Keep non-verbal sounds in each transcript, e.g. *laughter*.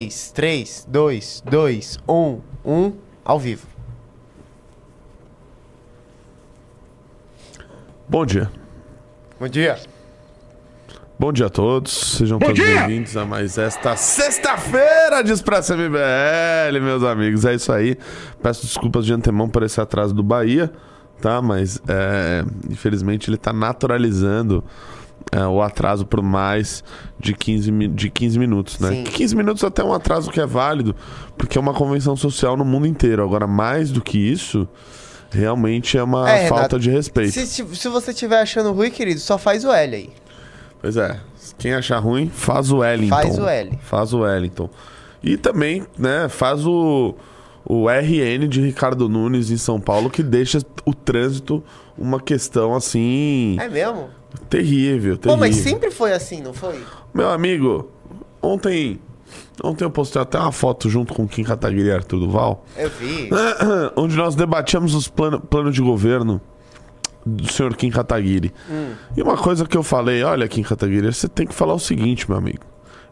3, 2, 2, 1, 1, ao vivo. Bom dia. Bom dia. Bom dia a todos. Sejam todos bem-vindos a mais esta sexta-feira de Expresso MBL, meus amigos. É isso aí. Peço desculpas de antemão por esse atraso do Bahia, tá? Mas, é, infelizmente, ele está naturalizando é, o atraso por mais de 15, mi- de 15 minutos, né? Sim. 15 minutos até um atraso que é válido, porque é uma convenção social no mundo inteiro. Agora, mais do que isso, realmente é uma É, falta Renato, de respeito. Se, se, se você estiver achando ruim, querido, só faz o L aí. Pois é. Quem achar ruim, faz o Wellington. Faz o L. Faz o Wellington. E também, né, faz o, o RN de Ricardo Nunes em São Paulo, que deixa o trânsito uma questão assim. É mesmo? Terrível, Pô, terrível. mas sempre foi assim, não foi? Meu amigo, ontem. Ontem eu postei até uma foto junto com Kim Kataguiri e Arthur Duval, Eu vi. *clears throat* onde nós debatíamos os planos plano de governo do senhor Kim Kataguiri. Hum. E uma coisa que eu falei, olha, Kim Kataguiri, você tem que falar o seguinte, meu amigo.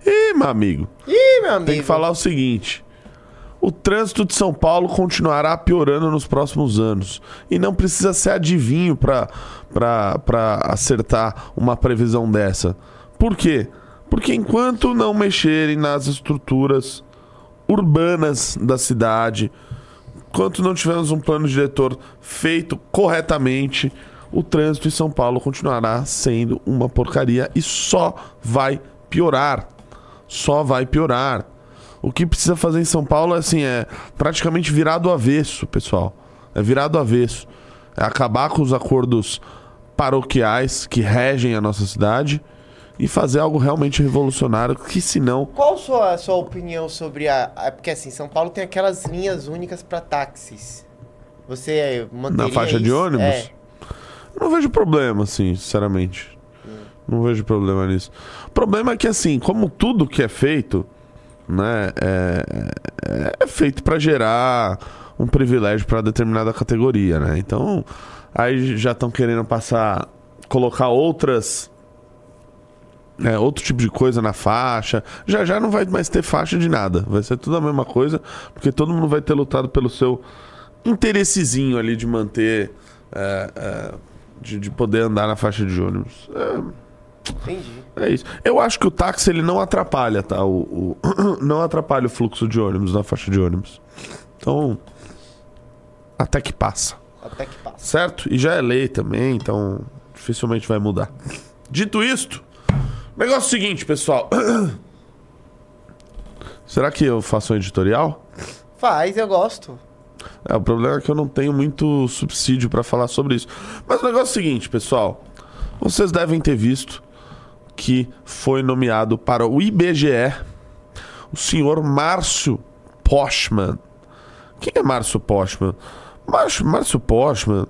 Ih, meu amigo, Ih, meu amigo. tem que falar o seguinte. O trânsito de São Paulo continuará piorando nos próximos anos. E não precisa ser adivinho pra, pra acertar uma previsão dessa. Por quê? Porque enquanto não mexerem nas estruturas urbanas da cidade, enquanto não tivermos um plano diretor feito corretamente, o trânsito em São Paulo continuará sendo uma porcaria e só vai piorar. Só vai piorar. O que precisa fazer em São Paulo é assim, é praticamente virar do avesso, pessoal. É virar do avesso. É acabar com os acordos paroquiais que regem a nossa cidade e fazer algo realmente revolucionário, que senão Qual a sua, a sua opinião sobre a, a- Porque assim, São Paulo tem aquelas linhas únicas pra táxis. Você manteria Na faixa de isso? ônibus? É. Não vejo problema, assim, sinceramente. Não vejo problema nisso. O problema é que, assim, como tudo que é feito, né, é, é feito pra gerar um privilégio pra determinada categoria, né? Então, aí já estão querendo passar, colocar outras. né, outro tipo de coisa na faixa. Já já não vai mais ter faixa de nada. Vai ser tudo a mesma coisa, porque todo mundo vai ter lutado pelo seu interessezinho ali de manter. é, é, de, de poder andar na faixa de ônibus. Entendi. É, é isso. Eu acho que o táxi ele não atrapalha, tá? O, o- *clears throat* não atrapalha o fluxo de ônibus na faixa de ônibus. Então. Até que passa. Até que passa. Certo? E já é lei também, então dificilmente vai mudar. Dito isto, negócio é o seguinte, pessoal. *coughs* Será que eu faço um editorial? Faz, eu gosto. É, o problema é que eu não tenho muito subsídio pra falar sobre isso. Mas o negócio é o seguinte, pessoal. Vocês devem ter visto que foi nomeado para o IBGE o senhor Márcio Postman. Quem é Márcio Postman? Márcio, Márcio Postman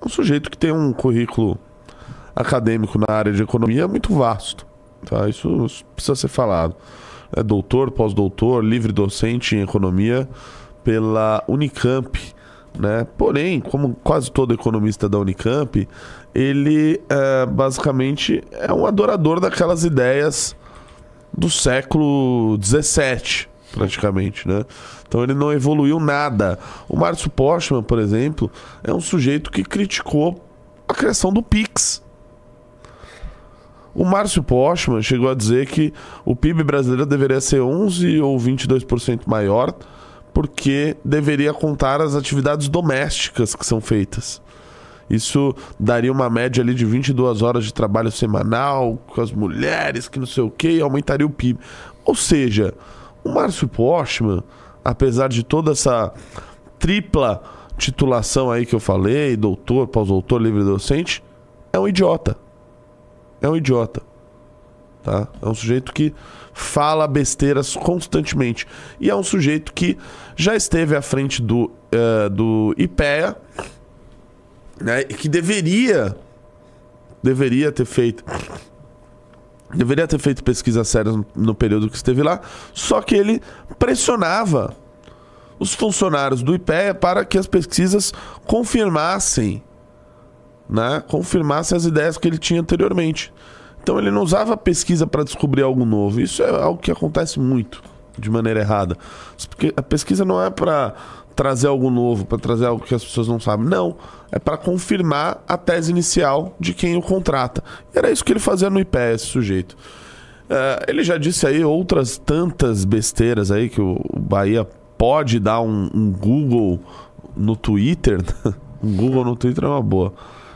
é um sujeito que tem um currículo acadêmico na área de economia muito vasto. Tá? Isso, isso precisa ser falado. É doutor, pós-doutor, livre docente em economia pela Unicamp. Né? Porém, como quase todo economista da Unicamp, ele é, basicamente é um adorador daquelas ideias do século XVII, praticamente, né? Então ele não evoluiu nada. O Márcio Postman, por exemplo, é um sujeito que criticou a criação do Pix. O Márcio Postman chegou a dizer que o PIB brasileiro deveria ser 11 ou 22% maior, porque deveria contar as atividades domésticas que são feitas. Isso daria uma média ali de 22 horas de trabalho semanal com as mulheres, que não sei o que, aumentaria o PIB. Ou seja, o Márcio Postman, apesar de toda essa tripla titulação aí que eu falei, doutor, pós-doutor, livre docente, é um idiota. É um idiota. Tá? É um sujeito que fala besteiras constantemente. E é um sujeito que já esteve à frente do, eh, do IPEA, né, que deveria deveria ter feito deveria ter feito pesquisas sérias no, período que esteve lá, só que ele pressionava os funcionários do IPEA para que as pesquisas confirmassem né, confirmassem as ideias que ele tinha anteriormente. Então ele não usava pesquisa para descobrir algo novo. Isso é algo que acontece muito de maneira errada. Porque a pesquisa não é para trazer algo novo, para trazer algo que as pessoas não sabem. Não, é para confirmar a tese inicial de quem o contrata. E era isso que ele fazia no IPE, esse sujeito. Uh, ele já disse aí outras tantas besteiras aí que o, Bahia pode dar um, um Google no Twitter. *laughs* um Google no Twitter é uma boa.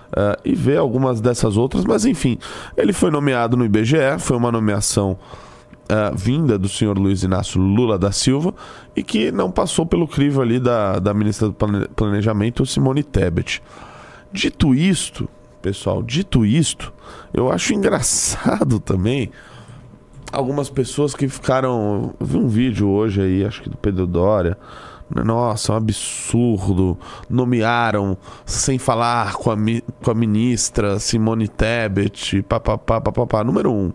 Uh, e ver algumas dessas outras, mas enfim, ele foi nomeado no IBGE, foi uma nomeação uh, vinda do senhor Luiz Inácio Lula da Silva e que não passou pelo crivo ali da, da ministra do Planejamento, Simone Tebet. Dito isto, pessoal, dito isto, eu acho engraçado também algumas pessoas que ficaram. Eu vi um vídeo hoje aí, acho que do Pedro Dória. Nossa, um absurdo. Nomearam sem falar com a, com a ministra Simone Tebet, papapá, papapá. Número um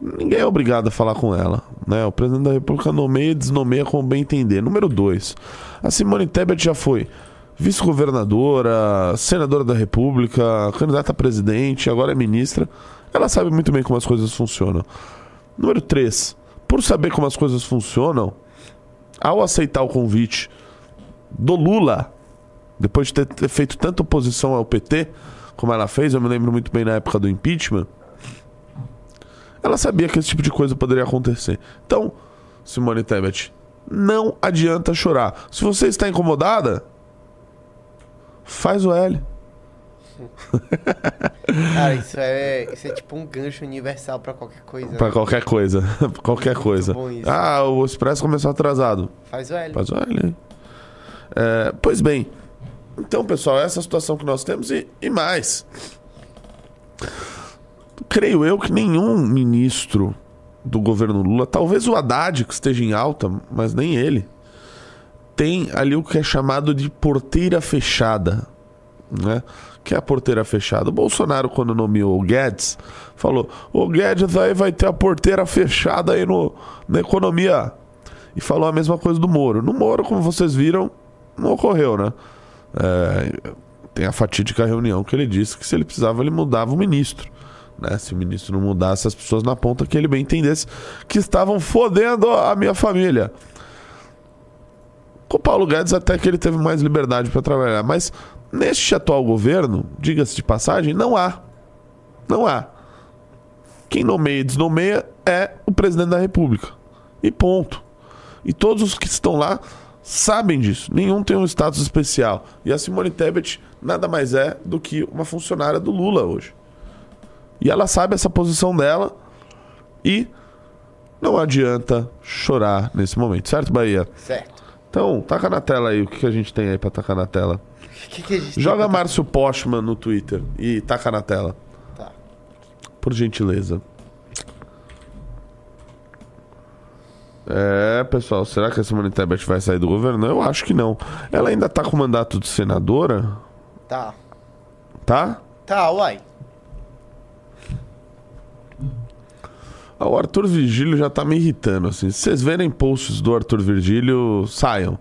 ninguém é obrigado a falar com ela. Né? O presidente da República nomeia e desnomeia como bem entender. Número dois, a Simone Tebet já foi vice-governadora, senadora da República, candidata a presidente, agora é ministra. Ela sabe muito bem como as coisas funcionam. Número três, por saber como as coisas funcionam, ao aceitar o convite do Lula, depois de ter, feito tanta oposição ao PT, como ela fez, eu me lembro muito bem na época do impeachment ela sabia que esse tipo de coisa poderia acontecer. Então, Simone Tebet, não adianta chorar. Se você está incomodada, faz o L. *laughs* Cara, isso é, isso é tipo um gancho universal para qualquer coisa. Para né? qualquer coisa. *laughs* *laughs* qualquer Muito coisa. Ah, o Expresso começou atrasado. Faz o L. Faz o L. É, pois bem. Então, pessoal, essa é a situação que nós temos e, e mais creio eu que nenhum ministro do governo Lula, talvez o Haddad que esteja em alta, mas nem ele, tem ali o que é chamado de porteira fechada, né? Que é a porteira fechada. O Bolsonaro, quando nomeou o Guedes, falou: o Guedes aí vai ter a porteira fechada aí no, na economia. E falou a mesma coisa do Moro. No Moro, como vocês viram, não ocorreu, né? É, tem a fatídica reunião que ele disse que se ele precisava, ele mudava o ministro. Né? Se o ministro não mudasse as pessoas na ponta, que ele bem entendesse que estavam fodendo a minha família. Com o Paulo Guedes, até que ele teve mais liberdade para trabalhar. Mas neste atual governo, diga-se de passagem, não há. Não há. Quem nomeia e desnomeia é o presidente da República. E ponto. E todos os que estão lá sabem disso. Nenhum tem um status especial. E a Simone Tebet nada mais é do que uma funcionária do Lula hoje. E ela sabe essa posição dela e não adianta chorar nesse momento, certo, Bahia? Certo. Então, taca na tela aí o que a gente tem aí pra tacar na tela. Que que Joga Márcio Postman no Twitter e taca na tela. Tá. Por gentileza. É, pessoal, será que a Simone Tebet vai sair do governo? Eu acho que não. Ela ainda tá com mandato de senadora? Tá. Tá? Tá, uai. O Arthur Virgílio já tá me irritando, assim. Se vocês verem posts do Arthur Virgílio, saiam.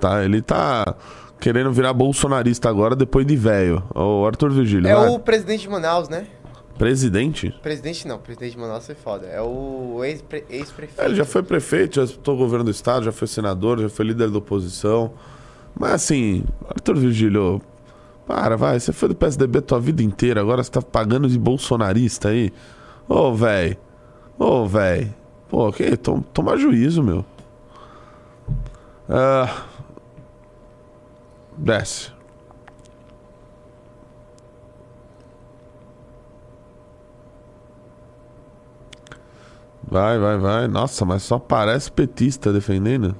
Tá? Ele tá querendo virar bolsonarista agora, depois de velho. O Arthur Virgílio. É o presidente de Manaus, né? Presidente? Presidente não, presidente de Manaus foi foda. É o ex-prefeito. É, ele já foi prefeito, já estou governo do estado, já foi senador, já foi líder da oposição. Mas assim, Arthur Virgílio, para, vai. Você foi do PSDB tua vida inteira, agora você tá pagando de bolsonarista aí. Ô, velho. Ô, velho. Pô, que? Toma juízo, meu. Ah. Desce. Vai, vai, vai. Nossa, mas só parece petista defendendo.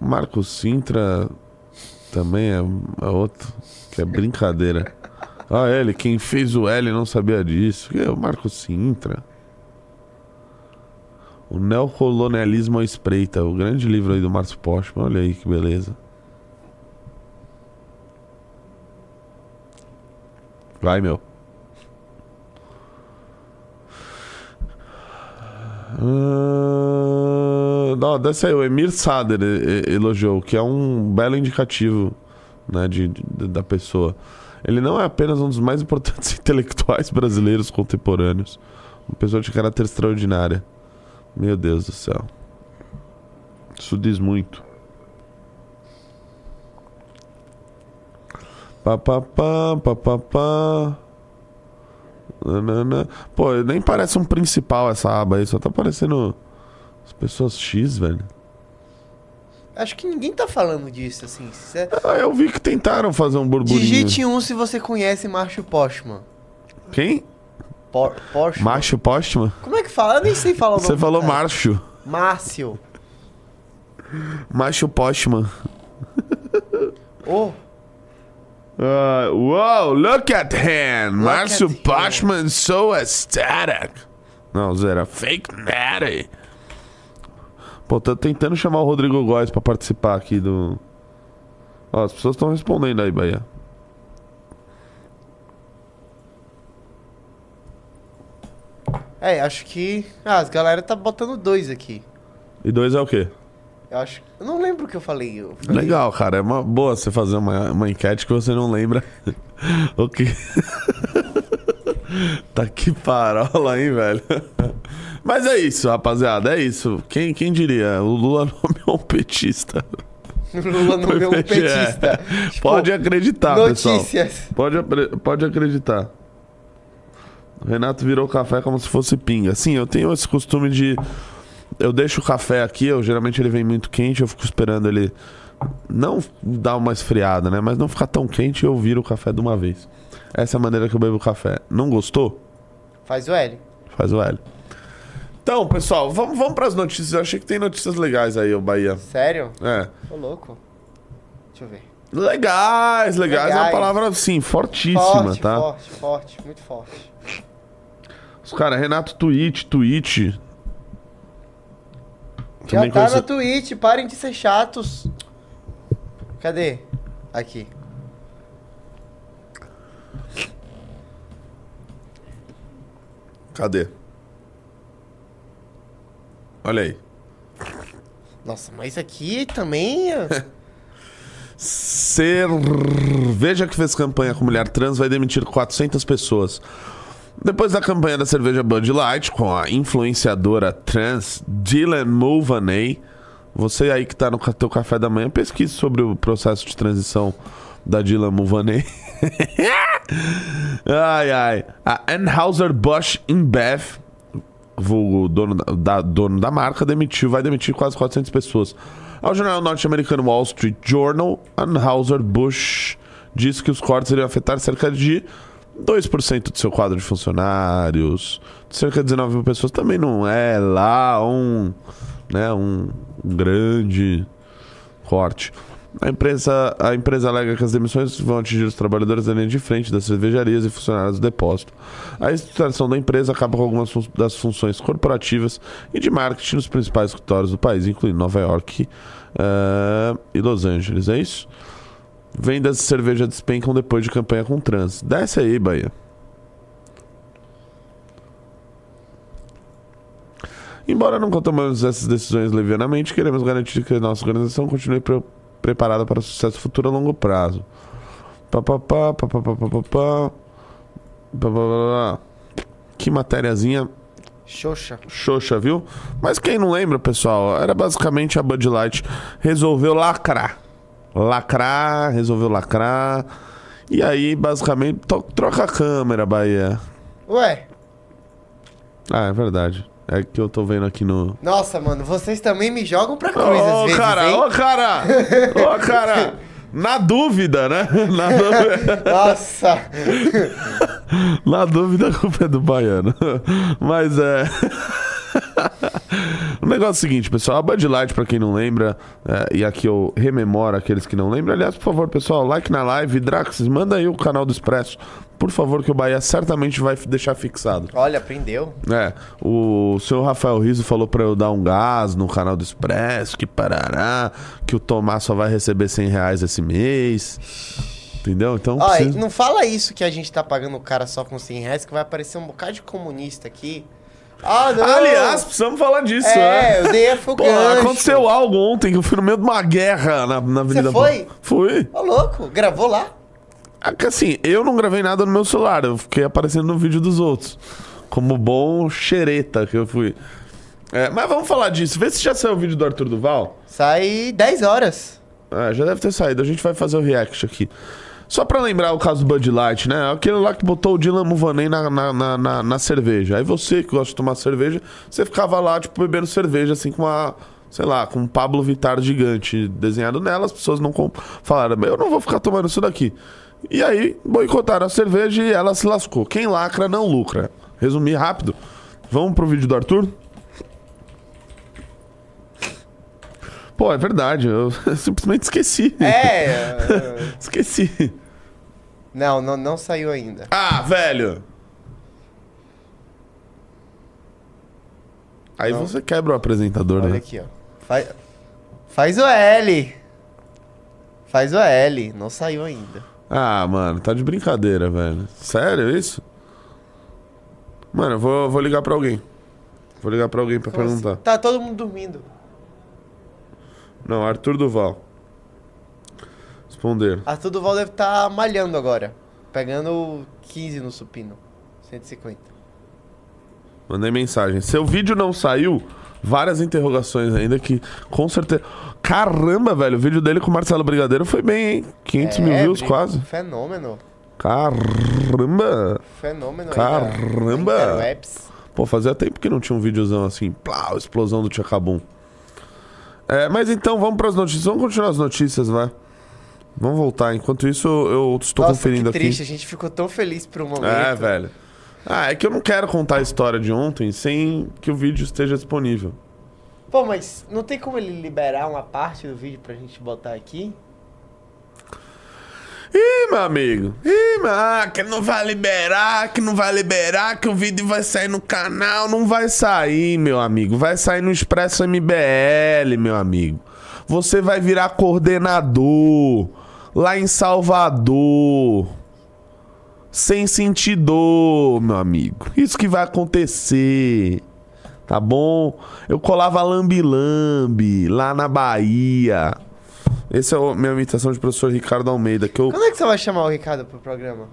Marco Sintra também é, é outro. Que é brincadeira. Ah, ele, quem fez o L não sabia disso. É o Marco Sintra. O Neocolonialismo à Espreita, o grande livro aí do Márcio Postman. Olha aí que beleza. Vai, meu. Uh, não, desce aí, o Emir Sader elogiou, que é um belo indicativo né, de, de da pessoa. Ele não é apenas um dos mais importantes *laughs* intelectuais brasileiros contemporâneos. Uma pessoa de caráter extraordinária. Meu Deus do céu. Isso diz muito. Pá, pá, pá, pá, pá, pá. Nanana. Pô, nem parece um principal essa aba aí, só tá parecendo as pessoas X, velho. Acho que ninguém tá falando disso, assim. Você- Ah, eu vi que tentaram fazer um burburinho. Digite um se você conhece Márcio Postman. Quem? Por Postman. Macho Postman? Como é que fala? Eu nem sei falar o nome Você falou. Márcio. Márcio. Macho Postman. Oh, *laughs* Uh, wow, look at him. Márcio him. Postman so aesthetic. Não, Zera, fake natty. Pô, tô tentando chamar o Rodrigo Góes pra participar aqui do. Ó, as pessoas estão respondendo aí, Bahia. é, acho que. Ah, as galera tá botando dois aqui. E dois é o quê? Eu acho. Eu não lembro o que eu falei. Eu falei- Legal, cara. É uma boa você fazer uma, uma enquete que você não lembra *laughs* o que. *laughs* tá que parola, hein, velho? *laughs* Mas é isso, rapaziada. É isso. Quem, quem diria? O Lula *laughs* nomeou um petista. Lula é um É. petista. Tipo, Pode acreditar, pessoal. Notícias. Pode, apre- pode acreditar. O Renato virou café como se fosse pinga. Sim, eu tenho esse costume de. Eu deixo o café aqui, eu geralmente ele vem muito quente, eu fico esperando ele não dar uma esfriada, né? Mas não ficar tão quente e eu viro o café de uma vez. Essa é a maneira que eu bebo café. Não gostou? Faz o L. Faz o L. Então, pessoal, vamos, vamos para as notícias. Eu achei que tem notícias legais aí, o Bahia. Sério? É. Tô louco. Deixa eu ver. Legais, legais, é uma Legais. palavra, sim, fortíssima, forte, tá? forte, forte, muito forte. Os caras, Renato Twitch, Twitch. Já tá conhece- na Twitch, parem de ser chatos. Cadê? Aqui. Cadê? Olha aí. Nossa, mas aqui também. é- *laughs* Cerveja que fez campanha com mulher trans vai demitir 400 pessoas. Depois da campanha da cerveja Bud Light com a influenciadora trans Dylan Mulvaney, você aí que tá no teu café da manhã, pesquise sobre o processo de transição da Dylan Mulvaney. *laughs* ai, ai. A Anheuser-Busch InBev, vulgo dono da, da- dono da marca, demitiu, vai demitir quase 400 pessoas. Ao jornal norte-americano Wall Street Journal, Anheuser-Busch disse que os cortes iriam afetar cerca de 2% do seu quadro de funcionários. Cerca de 19 mil pessoas também não é lá um, né, um grande corte. A empresa, a empresa alega que as demissões vão atingir os trabalhadores da linha de frente das cervejarias e funcionários do depósito. A estruturação da empresa acaba com algumas fun- das funções corporativas e de marketing nos principais escritórios do país, incluindo Nova York eh, e Los Angeles. É isso? Vendas de cerveja despencam depois de campanha com trans. Desce aí, Bahia. Embora não tomemos essas decisões levianamente, queremos garantir que a nossa organização continue pre- preparada para sucesso futuro a longo prazo. Papapá, papapá, papapá. Que matériazinha Xoxa. Xoxa, viu? Mas quem não lembra, pessoal, era basicamente a Bud Light resolveu lacrar. Lacrar, resolveu lacrar. E aí, basicamente, troca a câmera, Bahia. Ué? Ah, é verdade. É que eu tô vendo aqui no. nossa, mano, vocês também me jogam pra cruz às Ô, vezes, cara, hein? ô, cara! Ô, cara! *laughs* Na dúvida, né? *laughs* Na dúvida, Nossa! *laughs* na dúvida, a culpa é do baiano. Mas é. O negócio é o seguinte, pessoal. A Bud Light, pra quem não lembra, é, e aqui eu rememoro aqueles que não lembram. Aliás, por favor, pessoal, like na live. Drax, manda aí o canal do Expresso. Por favor, que o Bahia certamente vai deixar fixado. Olha, aprendeu. É, o senhor Rafael Riso falou pra eu dar um gás no canal do Expresso, que parará, que o Tomás só vai receber 100 reais esse mês. Entendeu? Então, Ó, precisa- não fala isso que a gente tá pagando o cara só com 100 reais, que vai aparecer um bocado de comunista aqui. Ah, não! Aliás, precisamos falar disso, é, né? eu dei a foi o Pô, gancho. aconteceu algo ontem que eu fui no meio de uma guerra na, na Avenida foi? Fui. Ô, louco, gravou lá? É que assim, eu não gravei nada no meu celular, eu fiquei aparecendo no vídeo dos outros. Como bom xereta que eu fui. É, mas vamos falar disso. Vê se já saiu o vídeo do Arthur Duval. Sai 10 horas. É, já deve ter saído. A gente vai fazer o react aqui. Só pra lembrar o caso do Bud Light, né? Aquele lá que botou o Dylan Muvaney na, na, na, na, na cerveja. Aí você que gosta de tomar cerveja, você ficava lá, tipo, bebendo cerveja, assim, com uma... Sei lá, com um Pablo Vittar gigante desenhado nela. As pessoas não falaram, eu não vou ficar tomando isso daqui. E aí, boicotaram a cerveja e ela se lascou. Quem lacra não lucra. Resumir rápido. Vamos pro vídeo do Arthur? Pô, é verdade. Eu *laughs* simplesmente esqueci. *laughs* É. esqueci. não, não, não saiu ainda. Ah, velho! Aí Não. você quebra o apresentador, Olha né? aqui, ó. Faz, faz o L. Faz o L. Não saiu ainda. Ah, mano, tá de brincadeira, velho. Sério isso? Mano, eu vou, vou ligar pra alguém. Vou ligar pra alguém pra Como assim? perguntar. Tá todo mundo dormindo. Não, Arthur Duval. Responder. Arthur Duval deve estar malhando agora. Pegando 15 no supino. 150. Mandei mensagem. Seu vídeo não saiu? Várias interrogações ainda que com certeza. Caramba, velho, o vídeo dele com o Marcelo Brigadeiro foi bem, hein? 500 mil É, views bri- quase. Fenômeno. Caramba! Fenômeno Caramba! da- da Interwebs. Pô, fazia tempo que não tinha um videozão assim, plau, explosão do Tchacabum. É, mas então vamos pras notícias. Vamos continuar as notícias, vai. Vamos voltar. Enquanto isso, eu estou Nossa, conferindo que triste. aqui. A gente ficou tão feliz por um momento. É, velho. Ah, é que eu não quero contar a história de ontem sem que o vídeo esteja disponível. Pô, mas não tem como ele liberar uma parte do vídeo pra gente botar aqui? Ih, meu amigo. Ih, meu, ah, que não vai liberar, que não vai liberar, que o vídeo vai sair no canal. Não vai sair, meu amigo. Vai sair no Expresso MBL, meu amigo. Você vai virar coordenador lá em Salvador. Sem sentir dor, meu amigo. Isso que vai acontecer. Tá bom? Eu colava lambi-lambi lá na Bahia. Essa é a minha imitação de professor Ricardo Almeida, que eu Quando é que você vai chamar o Ricardo pro programa?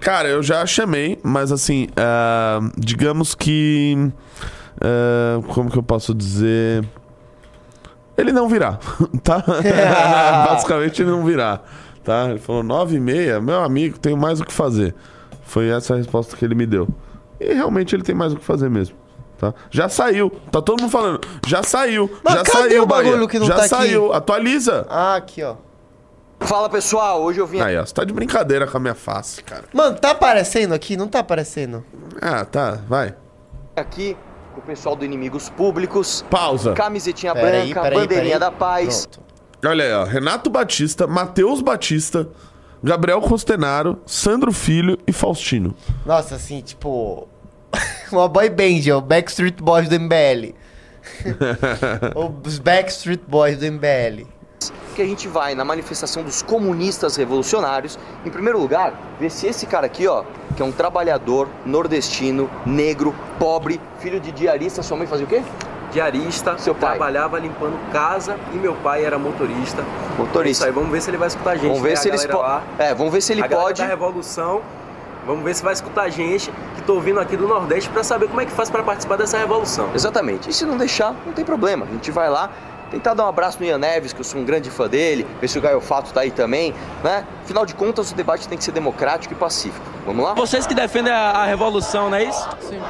Cara, eu já chamei, mas assim, ah, digamos que. ah, como que eu posso dizer? Ele não virá, *laughs* tá? *laughs* Basicamente ele não virá, tá? Ele falou nove e meia, meu amigo, tenho mais o que fazer. Foi essa a resposta que ele me deu. E realmente ele tem mais o que fazer mesmo. Tá? Já saiu, tá todo mundo falando. Já saiu, Mas já cadê saiu, o bagulho Bahia. que não já tá aqui? saiu, atualiza. Ah, aqui, ó. Fala pessoal, hoje eu vim Aí, ó, você tá de brincadeira com a minha face, cara. Mano, tá aparecendo aqui? Não tá aparecendo. Ah, tá, vai. aqui com o pessoal do Inimigos Públicos, Pausa. camisetinha Peraí, branca, peraí, bandeirinha peraí. da paz. Pronto. Olha aí, ó. Renato Batista, Matheus Batista, Gabriel Costenaro, Sandro Filho e Faustino. Nossa, assim, tipo... *laughs* uma boy band, ó. Backstreet Boys do MBL. *laughs* Os Backstreet Boys do MBL. Que a gente vai na manifestação dos comunistas revolucionários. Em primeiro lugar, ver se esse cara aqui, ó, que é um trabalhador nordestino, negro, pobre, filho de diarista, sua mãe fazia o quê? Diarista, Seu pai. trabalhava limpando casa e meu pai era motorista. É isso Motorista. aí, vamos ver se ele vai escutar a gente. Vamos ver né? se podem. lá, É, vamos ver se ele a pode. da Revolução. Vamos ver se vai escutar a gente, que tô vindo aqui do Nordeste pra saber como é que faz pra participar dessa revolução. Exatamente. E se não deixar, não tem problema. A gente vai lá, tentar dar um abraço no Ian Neves, que eu sou um grande fã dele, ver se o Gaio Fato tá aí também, né? Afinal de contas, o debate tem que ser democrático e pacífico. Vamos lá? Vocês que defendem a, a revolução, não é isso? Sim.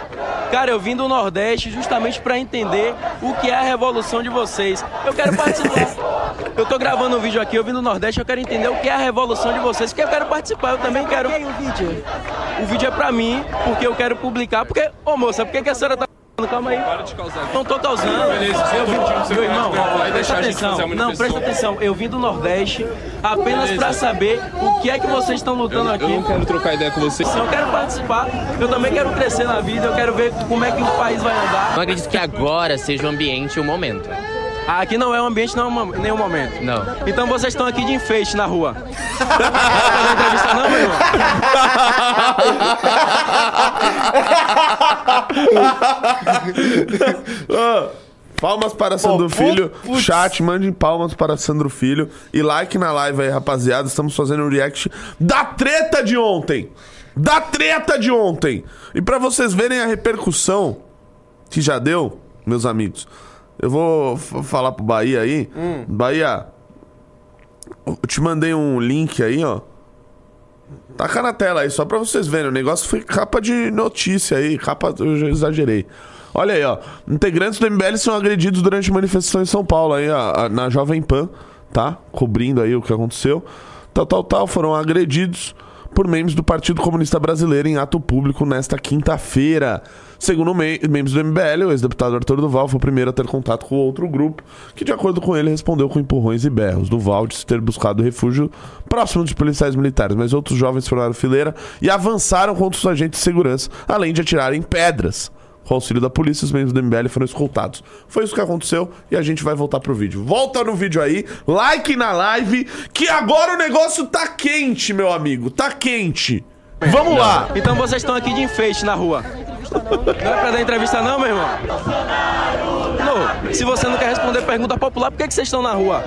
Cara, eu vim do Nordeste justamente pra entender o que é a revolução de vocês. Eu quero participar. *laughs* Eu tô gravando um vídeo aqui, eu vim do Nordeste, eu quero entender o que é a revolução de vocês, porque eu quero participar, eu também quero. o vídeo? O vídeo é pra mim, porque eu quero publicar, porque, ô moça, por que a senhora tá Calma aí. Para de causar. Não tô causando. Beleza, eu vim, meu irmão, vai presta deixar a gente atenção. Não, presta atenção. Eu vim do Nordeste apenas pra saber o que é que vocês estão lutando aqui. Eu não quero trocar ideia com você. Eu quero participar, eu também quero crescer na vida, eu quero ver como é que o país vai andar. Não acredito que agora seja o ambiente e o momento. Ah, Aqui não é um ambiente, não é um, nenhum momento. Não. Então vocês estão aqui de enfeite na rua. *laughs* Não entrevista não, meu irmão? Palmas para Sandro Pô, Filho. putz. Chat, mandem palmas para Sandro Filho. E like na live aí, rapaziada. Estamos fazendo o react da treta de ontem. da treta de ontem. E pra vocês verem a repercussão que já deu, meus amigos, eu vou falar pro Bahia aí. Bahia, eu te mandei um link aí, ó. Taca na tela aí, só pra vocês verem. O negócio foi capa de notícia aí, capa, eu já exagerei. Olha aí, ó. Integrantes do MBL são agredidos durante manifestação em São Paulo, aí, ó, na Jovem Pan, tá? Cobrindo aí o que aconteceu. Tal, tal, tal, foram agredidos por membros do Partido Comunista Brasileiro em ato público nesta quinta-feira. Segundo me- membros do MBL, o ex-deputado Arthur Duval foi o primeiro a ter contato com outro grupo, que, de acordo com ele, respondeu com empurrões e berros. Duval disse ter buscado refúgio próximo dos policiais militares, mas outros jovens formaram fileira e avançaram contra os agentes de segurança, além de atirarem pedras. Com auxílio da polícia, os membros do MBL foram escoltados. Foi isso que aconteceu e a gente vai voltar pro vídeo. Volta no vídeo aí, like na live, que agora o negócio tá quente, meu amigo. Tá quente. Vamos lá. Então vocês estão aqui de enfeite na rua. Não é pra dar entrevista não, meu irmão? Não, se você não quer responder pergunta popular, por que, que vocês estão na rua?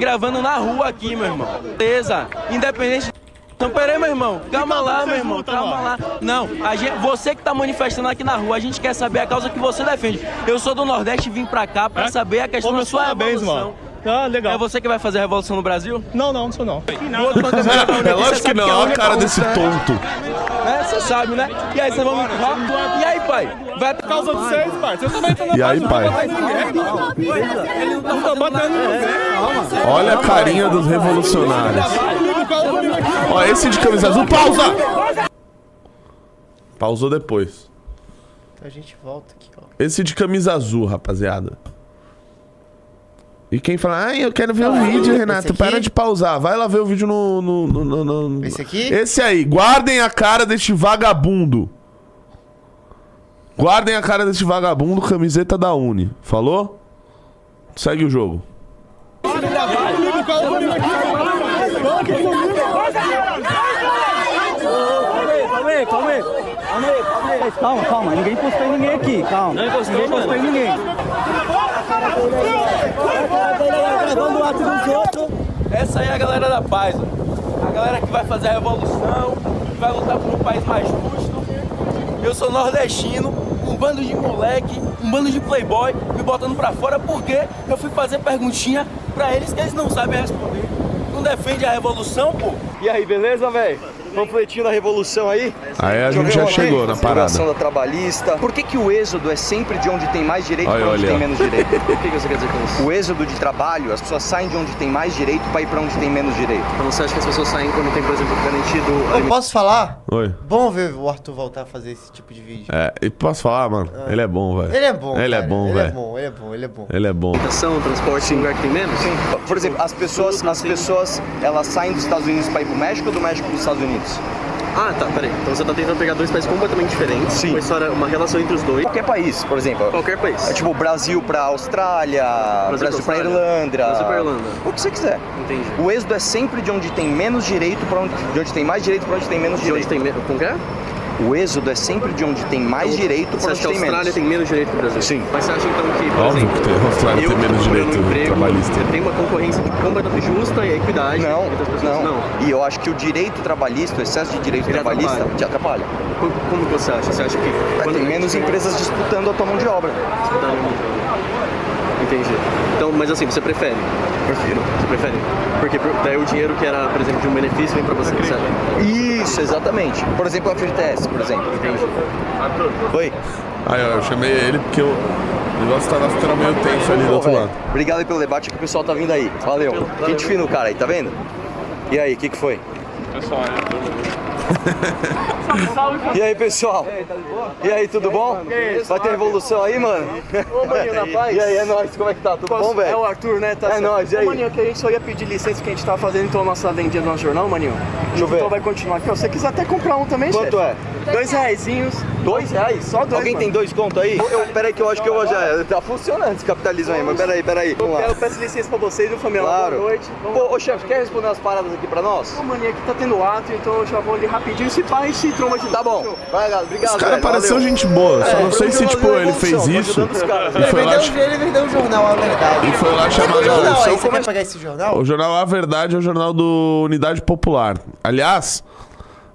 Gravando na rua aqui, meu irmão. Beleza, independente... Então, peraí, meu irmão. Calma lá, meu irmão. Calma lá. Não, a gente, você que tá manifestando aqui na rua, a gente quer saber a causa que você defende. Eu sou do Nordeste e vim pra cá pra saber a questão Ô, da sua parabéns, revolução. mano. Ah, legal. É você que vai fazer a revolução no Brasil? Não, não, não sou não. O outro banco da É lógico que não, olha a cara desse tonto. né? Você sabe, né? E aí, vocês vão me empurrar? E aí, pai? Vai Por causa de vocês, parceiro. Eu também tô na E aí, pai? Não batendo ninguém. Não tô batendo. Olha a carinha dos revolucionários. Ó, esse de camisa azul, pausa! Pausou depois. A gente volta aqui, ó. Esse de camisa azul, rapaziada. E quem fala, ai, eu quero ver o vídeo, Renato, para de pausar. Vai lá ver o vídeo no. no, no- no- no- Esse aqui? Esse aí, guardem a cara deste vagabundo. Guardem a cara deste vagabundo, camiseta da Uni. Falou? Segue o jogo. Calma aí, calma aí. Calma aí, calma aí. Calma, calma. Ninguém encostou em ninguém aqui. Calma. Não encostou, ninguém encostou em ninguém. Essa aí é a galera da paz, ó. a galera que vai fazer a revolução, que vai lutar por um país mais justo. Eu sou nordestino, um bando de moleque, um bando de playboy me botando pra fora porque eu fui fazer perguntinha pra eles que eles não sabem responder. Não defende a revolução, pô? E aí, beleza, velho? Panfletinho da Revolução aí? Aí a gente já chegou na parada. Da trabalhista. Por que, que o êxodo é sempre de onde tem mais direito para onde olha, tem menos direito? *laughs* O que, que você quer dizer com isso? O êxodo de trabalho, as pessoas saem de onde tem mais direito para ir para onde tem menos direito. Então você acha que as pessoas saem quando tem, por exemplo, garantido Eu posso falar? Oi. Bom ver o Arthur voltar a fazer esse tipo de vídeo. É, e posso falar, mano? Ele é bom, velho. Ele é bom, Ele é cara. bom, Ele é velho. bom, ele é bom, ele é bom. Ele é bom. alimentação, transporte em lugar que tem menos? Sim. Por exemplo, as pessoas, as pessoas, elas saem dos Estados Unidos para ir pro México ou do México para os Estados Unidos? Ah, tá, peraí. Então você tá tentando pegar dois países completamente diferentes. Sim. Uma história, uma relação entre os dois. Qualquer país, por exemplo. Qualquer país. É tipo Brasil para Austrália, Brasil, pra para Austrália, Irlanda. Brasil pra Irlanda. O que você quiser. Entendi. O êxodo é sempre de onde tem menos direito para onde, de onde tem mais direito para onde tem menos De onde direito. tem menos. Como que é? O êxodo é sempre de onde tem mais direito Você para acha onde que a tem Austrália menos. tem menos direito que o Brasil? Sim. Mas você acha então que, por Óbvio exemplo, que tem. A Austrália eu tem menos direito um emprego, trabalhista. Tem uma concorrência completamente justa e a equidade Não, entre as pessoas. não, E eu acho que o direito trabalhista, o excesso de direito Ele trabalhista, atrapalha. te atrapalha. Como, como que você acha? Você acha que. Vai ter menos empresas disputando a tua mão de obra. Entendi. Então, mas assim, você prefere? Prefiro. Você prefere? Porque por- daí o dinheiro que era, por exemplo, de um benefício vem pra você, certo? Isso, exatamente. Por exemplo, a FTS, por exemplo. Entendi. Oi? Aí, ó, eu chamei ele porque o o negócio tava ficando meio tenso ali do outro lado. Obrigado aí pelo debate que o pessoal tá vindo aí. Valeu. Gente fino, cara aí, tá vendo? E aí, o que que foi? *laughs* E aí, pessoal? E aí, tudo bom? Vai ter revolução aí, mano? Ô, maninho, *laughs* na paz. E aí, é nóis, como é que tá? Tudo bom, É velho? o Arthur, né? Tá É certo. nóis, e aí? Ô, maninho, que a gente só ia pedir licença que a gente tava fazendo então a nossa vendinha do nosso jornal, maninho. Deixa eu ver. Então vai continuar aqui. Se você quiser até comprar um também, Quanto chefe. é? Dois reaisinhos. Dois reais? Só dois, Alguém mano. tem dois conto aí? Eu, peraí que eu acho que eu vou já... Tá funcionando esse capitalismo aí, mas peraí, peraí. Vamos lá. Eu peço licença pra vocês, viu, família? Claro. Boa noite. Vamos Ô, ô, chefe, quer responder umas paradas aqui pra nós? Ô, maninho, aqui tá tendo ato, então eu já vou ali rapidinho. Se pá, e se tromba de Tá bom. Vai, galera. Obrigado, Esse cara velho. pareceu Valeu. gente boa, só É, não sei se, tipo, ele fez revolução, isso ajudando os caras. e foi lá, Ele vendeu, ele um jornal, a verdade. e foi lá chamar a aí? Você quer pegar esse jornal? O jornal A Verdade é o jornal do Unidade Popular. Aliás,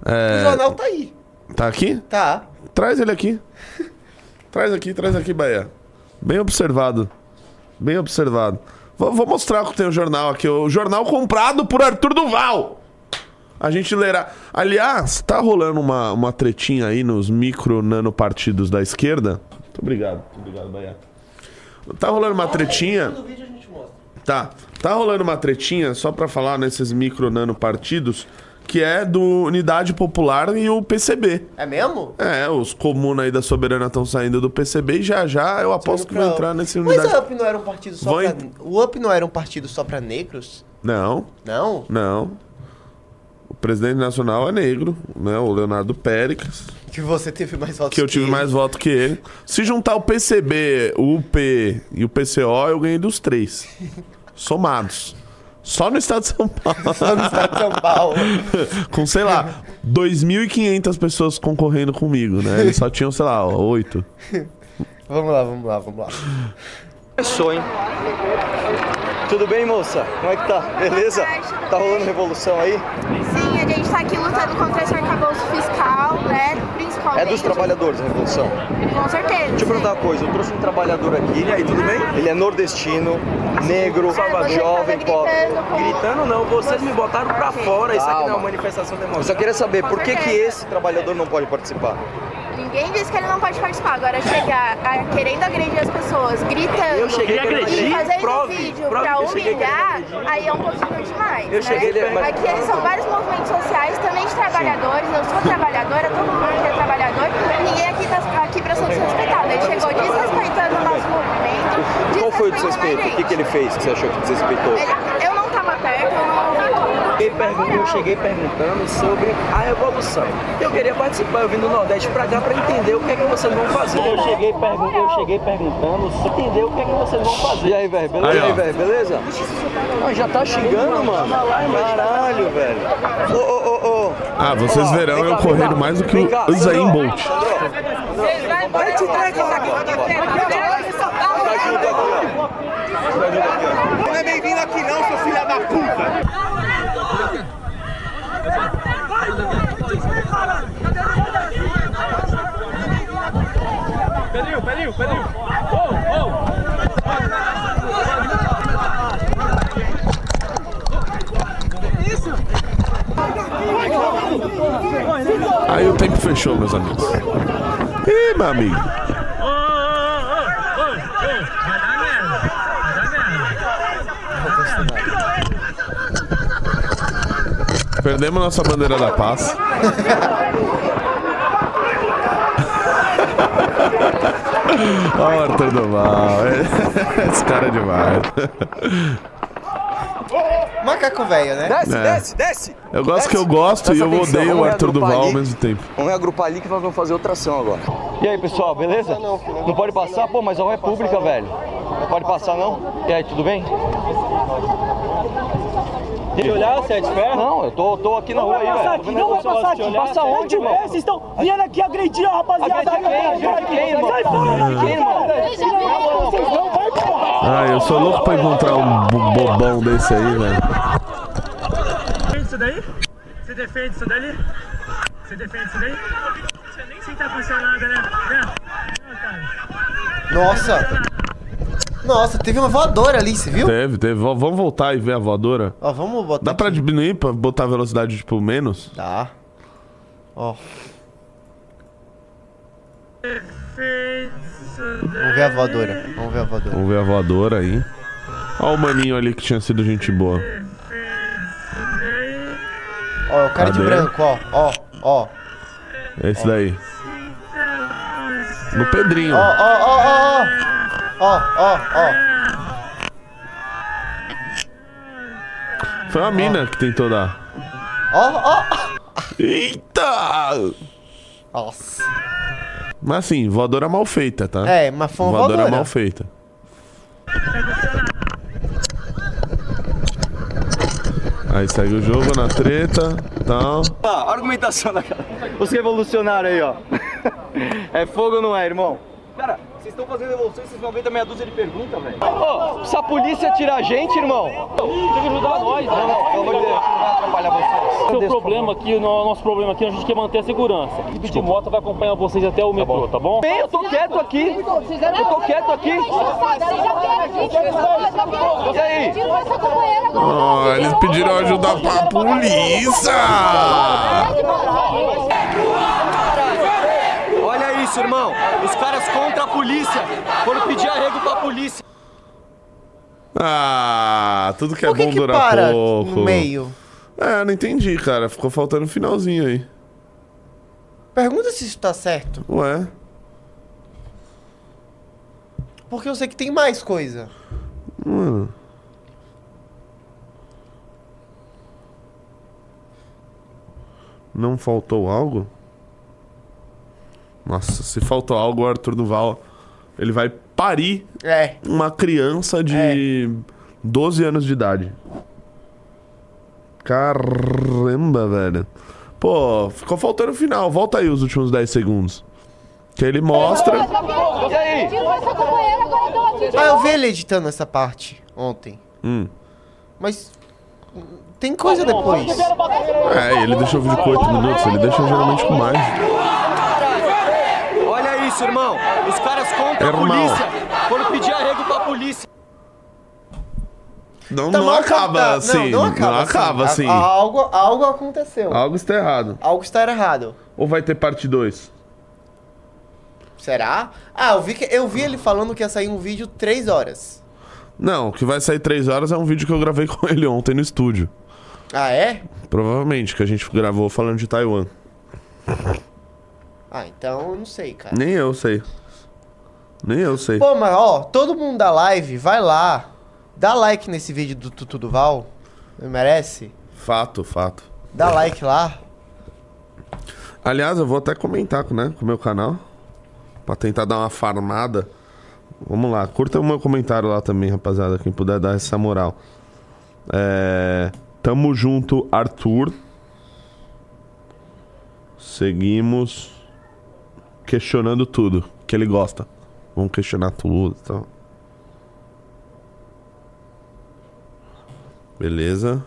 É, O jornal tá aí. Tá aqui? Tá. Traz ele aqui. Traz aqui, traz aqui, Bahia. Bem observado. Bem observado. Vou, vou mostrar que tem o jornal aqui. O jornal comprado por Arthur Duval. A gente lerá. Aliás, tá rolando uma, uma tretinha aí nos micro nano partidos da esquerda. Muito obrigado. Muito obrigado, Bahia. Tá rolando uma tretinha. Tá. Tá rolando uma tretinha, só pra falar nesses micro nano partidos, que é do Unidade Popular e o PCB. É mesmo? É, os comunas aí da Soberana estão saindo do PCB e já já eu aposto que vão entrar nesse Mas unidade. o UP não era um partido só pra... O UP não era um partido só pra negros? Não, Não? não. O presidente nacional é negro, né? O Leonardo Péricles, Que você teve mais votos que eu tive ele. mais voto que ele. Se juntar o PCB, o UP e o PCO, eu ganhei dos três. Somados. Só no estado de São Paulo. *laughs* Só no estado de São Paulo. *laughs* Com, sei lá, 2.500 pessoas concorrendo comigo, né? Eles só tinham, sei lá, oito. vamos lá, vamos lá, vamos lá. Começou, hein? Tudo bem, moça? Como é que tá? Beleza? Tá rolando revolução aí? Sim, a gente tá aqui lutando contra esse arcabouço fiscal, né? Principalmente. É dos trabalhadores a revolução. Com certeza. Deixa eu perguntar uma coisa, eu trouxe um trabalhador aqui, e aí, tudo bem? Ele é nordestino, negro, você jovem, pobre. gritando com- Gritando não, vocês me botaram pra fora. Isso aqui não é Calma. uma manifestação Eu só democrática. queria saber, por que que esse trabalhador não pode participar? Ninguém disse que ele não pode participar. Agora chegar a- querendo agredir as pessoas, gritando. Eu cheguei e agredir? fazendo Prove, vídeo prove pra que humilhar, aí é um pouquinho demais. Eu né? cheguei, mas- Aqui eles são vários movimentos sociais, também de trabalhadores. Eu sou trabalhadora, todo mundo aqui é trabalhador. Ninguém aqui tá aqui pra ser desrespeitado. Ele chegou desrespeitando o nosso movimento. Qual foi o desrespeito? O que, que ele fez que você achou que desrespeitou? Ele- Eu não tava perto, eu não ouvi tudo. Eu cheguei perguntando sobre a revolução. Eu queria participar, eu vim do Nordeste pra cá pra entender o que é que vocês vão fazer. Eu cheguei, pergun eu cheguei perguntando, entender o que é que vocês vão fazer. E aí, velho, beleza? Aí, E aí, velho, beleza? Ah, já tá xingando, mano? Caralho, velho. Ô, ô, ô, ô. Ah, vocês Ó, verão eu correndo mais do que o Sandro. Bolt. Vai te entregar aqui. Não é bem-vindo aqui não, seu filho da puta! Pedrinho, Pedrinho, Pedrinho! Aí o tempo fechou, meus amigos. Ih, meu amigo. Perdemos nossa bandeira da paz. O Arthur do Mal. *laughs* Esse cara é demais. Macaco velho, né? Desce, É. desce, desce. Eu gosto Desce. que eu gosto e Presta eu atenção, odeio o Arthur Duval ao mesmo tempo. Vamos reagrupar ali que nós vamos fazer outra ação agora. E aí, pessoal, beleza? Não pode passar? Pô, mas é uma república, velho. Não pode passar, não? E aí, tudo bem? Deixa eu olhar, você é de ferro? Não, eu tô, tô aqui na rua aí, velho. aqui, não vai esse negócio passar aqui. olhar, Passa é onde, de velho? Vocês estão vindo aqui agredir a rapaziada. Agredir quem, mano? Sai fora daqui, Quem, mano? Não, vocês não vai porra. Ah, eu sou louco pra encontrar um bo- bobão desse aí, velho. Defende isso daí? Você defende isso dali? Você defende isso daí? Você nem tá apaixonada, né? né? Não, cara. Nossa. Nossa, teve uma voadora ali, você viu? Teve, teve. V- Vamos voltar e ver a voadora? Ó, vamos botar. Dá pra aqui. diminuir, pra botar a velocidade, tipo, menos? Dá. Ó. Vamos ver a voadora. Vamos ver a voadora. Vamos ver a voadora aí. Ó o maninho ali que tinha sido gente boa. Ó, o cara de Cadê? branco, ó. Ó, ó. Esse daí. No Pedrinho. Ó, ó, ó, ó, ó. Ó, ó, ó. Foi uma mina que tentou dar. Ó, ó. Eita! Nossa. Mas assim, voadora mal feita, tá? É, mas foi uma voadora voadora. mal feita. Aí segue o jogo na treta tal. Ah, argumentação da cara. Os revolucionários aí, ó. *laughs* É fogo ou não é, irmão? Cara, Vocês estão fazendo revolução e vocês vão ver da meia dúzia de perguntas, velho. Ô, se a polícia tirar a gente, irmão. Tem que ajudar nós, Não, não, pelo amor de Deus, não vai atrapalhar vocês. Seu problema aqui, o nosso problema aqui, a gente quer manter a segurança. A equipe de moto vai acompanhar vocês até o metrô, tá bom? Bem, eu tô quieto aqui. Eu tô quieto aqui. E aí? Ó, eles pediram ajuda pra polícia! Isso, irmão. Os caras contra a polícia. Foram pedir arrego pra polícia. Ah, tudo que é Por que bom que dura para pouco. no meio? É, não entendi, cara. Ficou faltando o finalzinho aí. Pergunta se isso tá certo. Ué? Porque eu sei que tem mais coisa. Mano. Não faltou algo? Nossa, se faltou algo, o Arthur Duval ele vai parir É. uma criança de 12 anos de idade. Caramba, velho. Pô, ficou faltando o final. Volta aí os últimos 10 segundos. Que ele mostra. E aí? Ah, eu vi ele editando essa parte ontem. Hum. Mas tem coisa depois. É, ele deixou o vídeo com 8 minutos. Ele deixa geralmente com mais. Isso, irmão. Os caras contra a Irmão. polícia. Foram pedir arrego pra polícia. Não, Então não acaba tá- assim. Não, não acaba, acaba assim. A- Algo, algo aconteceu. Algo está errado. Algo está errado. Ou vai ter parte 2? Será? Ah, eu vi, que, eu vi ele falando que ia sair um vídeo 3 horas. Não, o que vai sair 3 horas é um vídeo que eu gravei *laughs* com ele ontem no estúdio. Ah, é? Provavelmente, que a gente gravou falando de Taiwan. Ah, então eu não sei, cara. Nem eu sei. Nem eu sei. Pô, mas ó, todo mundo da live, vai lá. Dá like nesse vídeo do Tutu Duval. Merece? Fato, fato. Dá like lá. Aliás, eu vou até comentar né, com o meu canal. Pra tentar dar uma farmada. Vamos lá, curta o meu comentário lá também, rapaziada. Quem puder dar essa moral. É, tamo junto, Arthur. Seguimos questionando tudo que ele gosta. Vamos questionar tudo e tal. Beleza.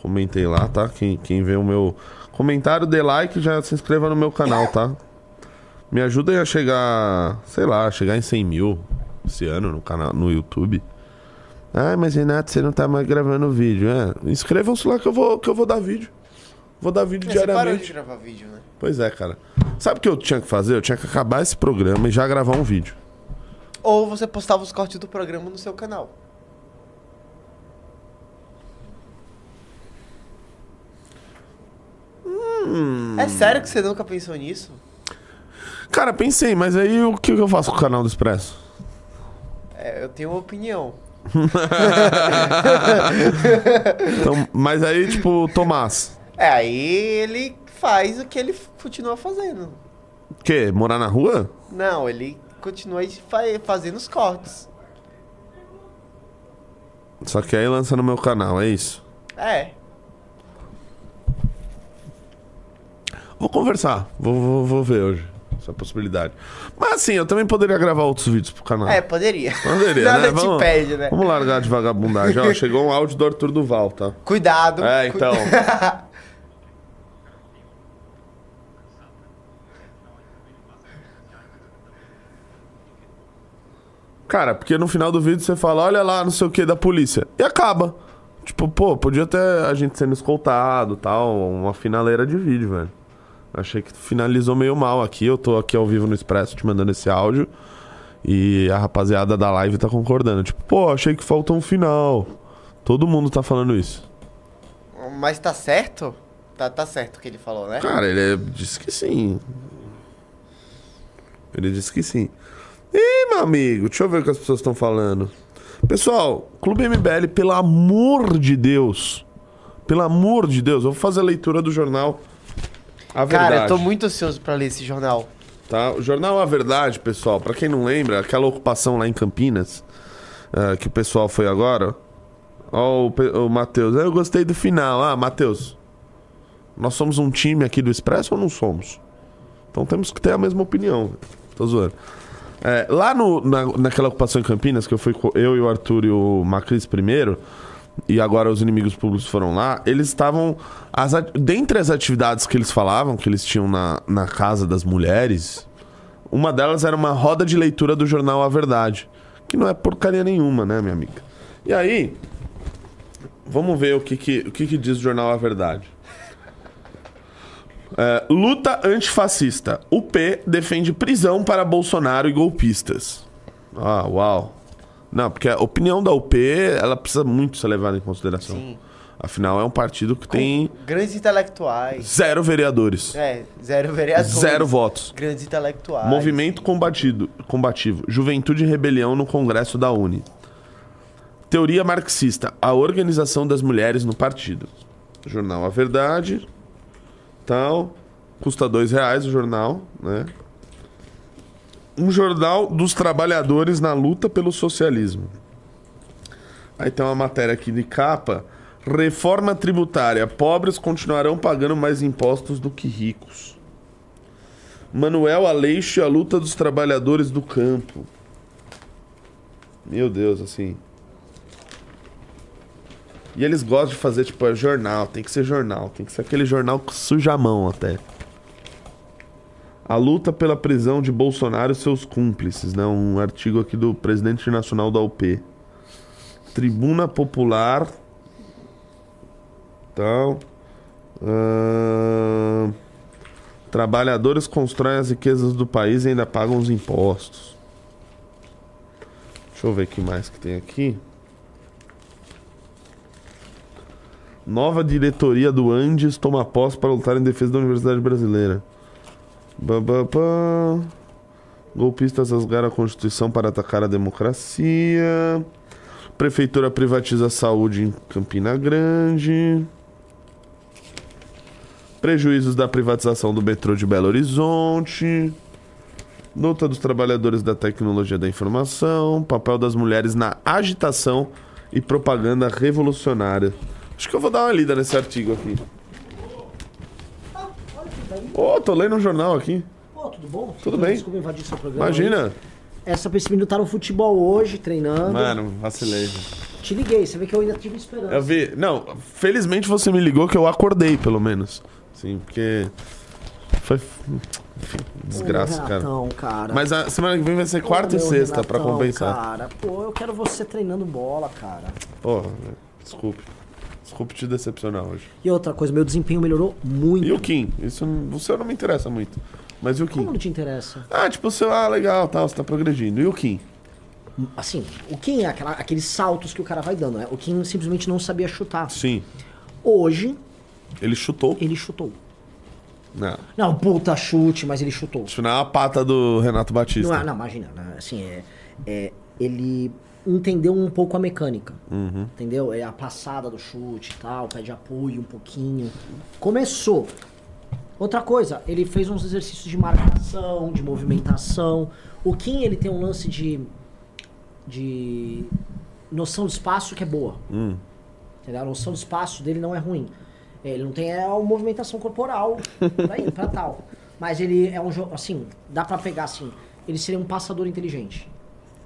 Comentei lá, tá? Quem, quem vê o meu comentário, dê like já se inscreva no meu canal, tá? Me ajudem a chegar, sei lá, chegar em 100 mil esse ano no canal, no YouTube. Ah, mas Renato, você não tá mais gravando vídeo, é? Inscrevam-se lá que eu vou, que eu vou dar vídeo. Vou dar vídeo É, Você parou de diariamente. gravar vídeo, né? Pois é, cara. Sabe o que eu tinha que fazer? Eu tinha que acabar esse programa e já gravar um vídeo. Ou você postava os cortes do programa no seu canal. Hum. É sério que você nunca pensou nisso? Cara, pensei, mas aí o que eu faço com o canal do Expresso? É, eu tenho uma opinião. *laughs* Então, mas aí, tipo, Tomás. É, aí ele faz o que ele continua fazendo. O quê? Morar na rua? Não, ele continua fa- fazendo os cortes. Só que aí lança no meu canal, é isso? É. Vou conversar. Vou, vou, vou ver hoje essa possibilidade. Mas assim, eu também poderia gravar outros vídeos pro canal. É, poderia. Poderia, *laughs* Nada né? te Vamos, pede, né? Vamos largar de vagabundagem. Ó, chegou um áudio do Arthur Duval, tá? Cuidado. É, então. *laughs* Cara, porque no final do vídeo você fala, olha lá, não sei o que da polícia. E acaba. Tipo, pô, podia ter a gente sendo escoltado tal, uma finaleira de vídeo, velho. Achei que finalizou meio mal aqui. Eu tô aqui ao vivo no Expresso te mandando esse áudio. E a rapaziada da live tá concordando. Tipo, pô, achei que faltou um final. Todo mundo tá falando isso. Mas tá certo? Tá, tá certo o que ele falou, né? Cara, ele é- disse que sim. Ele disse que sim. Ih, meu amigo, deixa eu ver o que as pessoas estão falando. Pessoal, Clube MBL, pelo amor de Deus. Pelo amor de Deus, eu vou fazer a leitura do jornal A Verdade. Cara, eu tô muito ansioso pra ler esse jornal. Tá? O jornal A Verdade, pessoal, pra quem não lembra, aquela ocupação lá em Campinas, ah, que o pessoal foi agora. Ó, o, o Matheus, "Ah, eu gostei do final. Ah, Matheus, nós somos um time aqui do Expresso ou não somos? Então temos que ter a mesma opinião. Tô zoando. É, lá no, na, naquela ocupação em Campinas, que eu fui eu e o Arthur e o Macris primeiro, e agora os inimigos públicos foram lá, eles estavam. As, dentre as atividades que eles falavam, que eles tinham na, na casa das mulheres, uma delas era uma roda de leitura do jornal A Verdade. Que não é porcaria nenhuma, né, minha amiga? E aí, vamos ver o que, que, o que, que diz o jornal A Verdade. É, luta antifascista. O P defende prisão para Bolsonaro e golpistas. Ah, uau. Não, porque a opinião da UP, ela precisa muito ser levada em consideração. Sim. Afinal, é um partido que tem Grandes intelectuais. zero vereadores. É, zero vereadores. Zero votos. Grandes intelectuais. Movimento combatido, combativo. Juventude e Rebelião no Congresso da Uni. Teoria marxista. A organização das mulheres no partido. Jornal A Verdade. Tal. Custa dois reais o jornal, né? Um jornal dos trabalhadores na luta pelo socialismo. Aí tem uma matéria aqui de capa. Reforma tributária. Pobres continuarão pagando mais impostos do que ricos. Manuel Aleixo e a luta dos trabalhadores do campo. Meu Deus, assim. E eles gostam de fazer, tipo, é jornal. Tem que ser jornal. Tem que ser aquele jornal que suja a mão até. A luta pela prisão de Bolsonaro e seus cúmplices, né? Um artigo aqui do presidente nacional da UP. Tribuna Popular. Então. ahn, Trabalhadores constroem as riquezas do país e ainda pagam os impostos. Deixa eu ver o que mais que tem aqui. Nova diretoria do Andes toma posse para lutar em defesa da Universidade Brasileira. Ba, ba, ba. Golpistas rasgaram a Constituição para atacar a democracia. Prefeitura privatiza a saúde em Campina Grande. Prejuízos da privatização do metrô de Belo Horizonte. Luta dos trabalhadores da tecnologia da informação. Papel das mulheres na agitação e propaganda revolucionária. Acho que eu vou dar uma lida nesse artigo aqui. Ô, tô lendo um jornal aqui. Pô, tudo bom? Tudo bem. Desculpa invadir seu programa. Imagina. aí. Essa esse menino tá no futebol hoje, treinando. Mano, vacilei. Te liguei, você vê que eu ainda tive esperança. Eu vi. Não, felizmente você me ligou que eu acordei, pelo menos. Sim, porque. Foi. Enfim, desgraça, Ô, cara. Renatão, cara. Mas a semana que vem vai ser quarta Ô, e sexta pra Renatão, compensar. Cara, pô, eu quero você treinando bola, cara. Pô, desculpe. Desculpe te decepcionar hoje. E outra coisa, meu desempenho melhorou muito. E o Kim? Isso, o seu não me interessa muito. Mas e o Kim? Como não te interessa? Ah, tipo, o seu, ah, legal, tal, você tá progredindo. E o Kim? Assim, o Kim é aquela- aqueles saltos que o cara vai dando, né? O Kim simplesmente não sabia chutar. Sim. Hoje, Ele chutou? ele chutou. Não. Não, puta chute, mas ele chutou. Isso não é a pata do Renato Batista. Não, é- não imagina, né? assim, é, é, ele entendeu um pouco a mecânica, Uhum. entendeu? É a passada do chute e tal, pede apoio um pouquinho. Começou. Outra coisa, ele fez uns exercícios de marcação, de movimentação. O Kim, ele tem um lance de, de noção de espaço que é boa. Hum. Entendeu? A noção de espaço dele não é ruim. Ele não tem a movimentação corporal *laughs* pra, ir, pra tal. Mas ele é um jogo, assim, dá pra pegar assim. Ele seria um passador inteligente.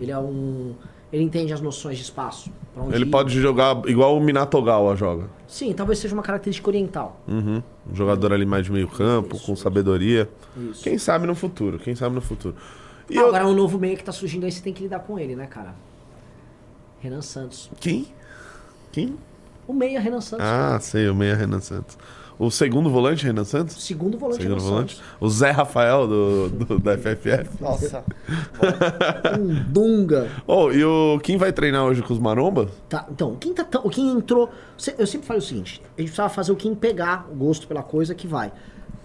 Ele é um. Ele entende as noções de espaço. Ele ir. pode jogar igual o Minatogawa joga. Sim, talvez seja uma característica oriental. Uhum. Um jogador ali mais de meio campo, com sabedoria. Isso. Quem sabe no futuro, quem sabe no futuro. E Ah, eu- Agora, um novo meio que tá surgindo aí, você tem que lidar com ele, né, cara? Renan Santos. Quem? Quem? O meia Renan Santos. Ah, sei, o meia Renan Santos. O segundo volante, Renan Santos? Segundo volante Segundo Renan volante. O Zé Rafael do, do- da FFF. Nossa. *laughs* Um Dunga. Oh, e o quem vai treinar hoje com os marombas? Tá, então, o Kim, tá o Kim entrou. Eu sempre falo o seguinte: a gente precisava fazer o Kim pegar o gosto pela coisa que vai.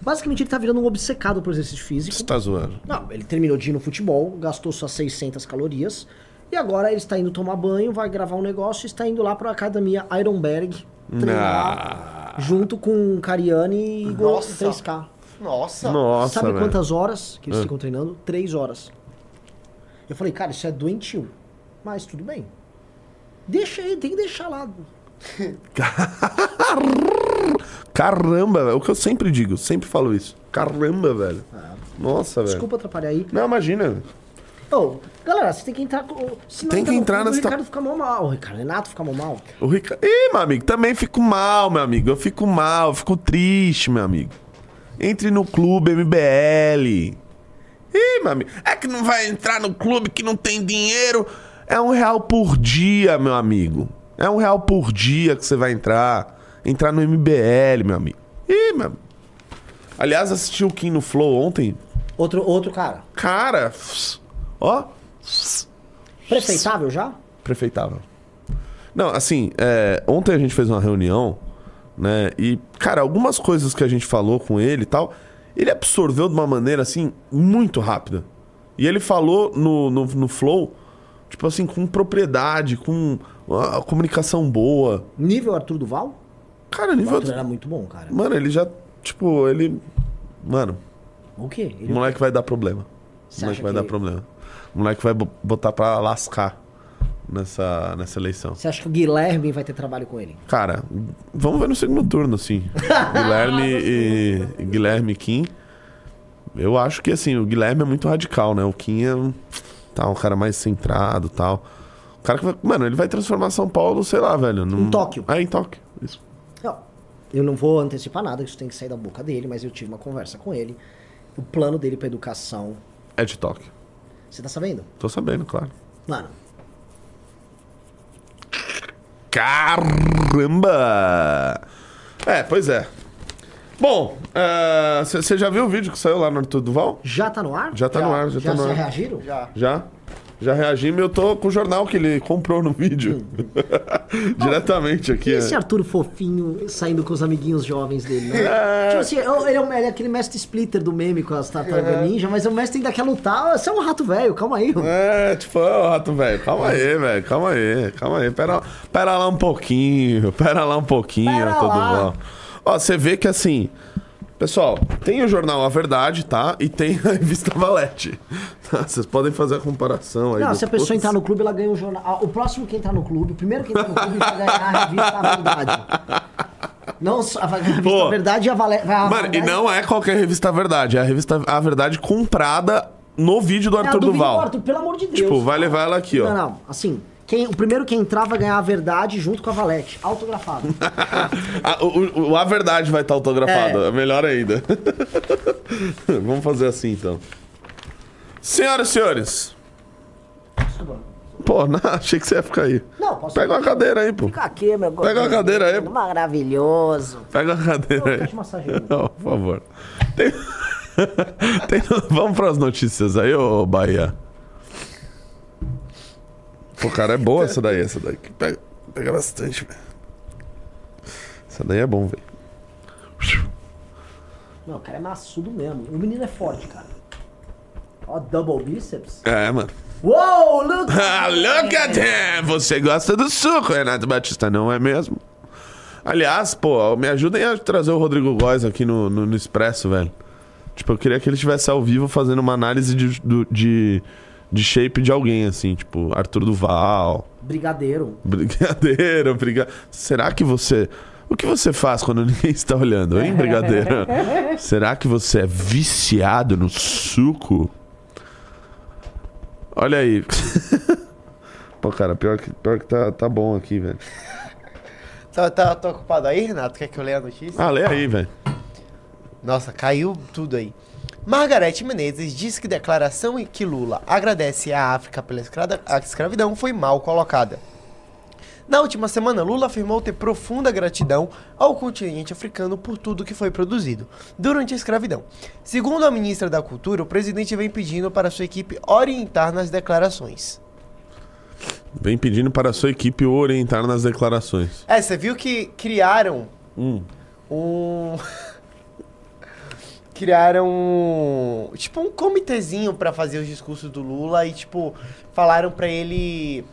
Basicamente, ele tá virando um obcecado por exercício físico. Você tá zoando. Não, ele terminou de ir no futebol, gastou suas 600 calorias. E agora ele está indo tomar banho, vai gravar um negócio e está indo lá para a academia Ironberg treinar junto com Cariani e Nossa. 3K. Nossa. Nossa, Sabe velho. quantas horas que eles Ah. ficam treinando? Três horas. Eu falei, cara, isso é doentio. Mas tudo bem. Deixa aí, tem que deixar lá. *laughs* Caramba, velho. O que eu sempre digo, sempre falo isso. Caramba, velho. Nossa, velho. Desculpa atrapalhar aí. Não, imagina. Ô, galera, você tem que entrar com. Se não Tem que no entrar nessa- O Ricardo fica mal mal. O Ricardo Renato fica mal mal. O Ricardo. Ih, meu amigo, também fico mal, meu amigo. Eu fico mal, eu fico triste, meu amigo. Entre no clube MBL. Ih, meu amigo. É que não vai entrar no clube que não tem dinheiro. É um real por dia, meu amigo. É um real por dia que você vai entrar. Entrar no MBL, meu amigo. Ih, meu amigo. Aliás, assisti o Kim no Flow ontem. Outro, outro cara. Cara, ó, Prefeitável já? prefeitável. Não, assim, é, ontem a gente fez uma reunião, né? E, cara, algumas coisas que a gente falou com ele e tal, ele absorveu de uma maneira, assim, muito rápida. E ele falou no, no, no Flow, tipo assim, com propriedade, com uma comunicação boa. Nível Arthur Duval? Cara, O nível. Arthur era muito bom, cara. Mano, ele já, tipo, ele. Mano, O quê? o Ele... moleque vai dar problema. Você O moleque vai que- dar problema. O moleque vai bo- botar pra lascar nessa, nessa eleição. Você acha que o Guilherme vai ter trabalho com ele? Cara, vamos ver no segundo turno, assim. *laughs* Guilherme e, e Guilherme Kim. Eu acho que, assim, o Guilherme é muito radical, né? O Kim é um, tá, um cara mais centrado tal. O cara que vai. Mano, ele vai transformar São Paulo, sei lá, velho. Num... Em Tóquio. É, em Tóquio. Isso. Não, eu não vou antecipar nada, isso tem que sair da boca dele, mas eu tive uma conversa com ele. O plano dele pra educação. É de Tóquio. Você tá sabendo? Tô sabendo, claro. Mano, Caramba! É, pois é. Bom, você já viu o vídeo que saiu lá no Arthur Duval? já tá no ar? Já tá no ar, já, Já tá no ar. reagiram? Já. Já? Já reagimos e eu tô com o jornal que ele comprou no vídeo. *laughs* Diretamente aqui. E esse é. Arthur fofinho saindo com os amiguinhos jovens dele, né? É. Tipo assim, ele é, um- ele é aquele mestre splitter do meme com as tartarugas ninja, mas o mestre ainda quer lutar. Você é um rato velho, calma aí. É, tipo, ô rato velho, calma aí, velho, calma aí, calma aí, pera, pera lá um pouquinho, *laughs* pera lá um pouquinho, Pera todo bom. Ó, você vê que assim, pessoal, tem o jornal A Verdade, tá? E tem a revista Valete. Tá? *laughs* Vocês podem fazer a comparação aí. Não, se a pessoa entrar no clube, ela ganha o jornal. Ah, O próximo que entrar no clube, o primeiro que entrar no clube vai ganhar a revista A Verdade. Não a revista Pô. A Verdade e a Valete. Mano, e não é qualquer revista A Verdade, é a revista A Verdade comprada no vídeo do É Arthur do Duval. Arthur, pelo amor de Deus. Tipo, vai levar ela aqui, ó. Não, não. Assim, quem, o primeiro que entrar vai ganhar a verdade junto com a Valete. Autografado. *laughs* Ah, o, o- A Verdade vai estar autografado, é. melhor ainda. *laughs* Vamos fazer assim então. Senhoras e senhores. Pô, *laughs* não, achei que você ia ficar aí. Não, posso Pega uma cadeira aí, pô. Fica aqui, meu Pega uma cadeira aí. Maravilhoso. Pega uma cadeira aí. Não, por favor. Tem- Tem- Vamos para as notícias aí, ô Bahia. Pô, cara, é boa essa daí, essa daí. que Pega, pega bastante, velho. Essa daí é bom, velho. Não, o cara é maçudo mesmo. O menino é forte, cara. Ó, double bíceps. É, mano. Uou, look! *laughs* Ah, look at him! Você gosta do suco, Renato Batista, não é mesmo? Aliás, pô, me ajudem a trazer o Rodrigo Góes aqui no, no, no Expresso, velho. Tipo, eu queria que ele estivesse ao vivo fazendo uma análise de, do- de, de shape de alguém, assim, tipo, Arthur Duval. Brigadeiro. Brigadeiro, briga... Será que você. O que você faz quando *laughs* ninguém está olhando, hein, Brigadeiro? *laughs* Será que você é viciado no suco? Olha aí. *laughs* Pô, cara, pior que, pior que tá, tá bom aqui, velho. Tá, tá, tá ocupado aí, Renato? Quer que eu leia a notícia? Ah, lê aí, velho. Nossa, caiu tudo aí. Margarete Menezes diz que declaração em que Lula agradece à África pela escravidão foi mal colocada. Na última semana, Lula afirmou ter profunda gratidão ao continente africano por tudo que foi produzido durante a escravidão. Segundo a ministra da Cultura, o presidente vem pedindo para sua equipe orientar nas declarações. Vem pedindo para a sua equipe orientar nas declarações. É, você viu que criaram Hum. um. *laughs* criaram um. Tipo, um comitezinho pra fazer os discursos do Lula e, tipo, falaram pra ele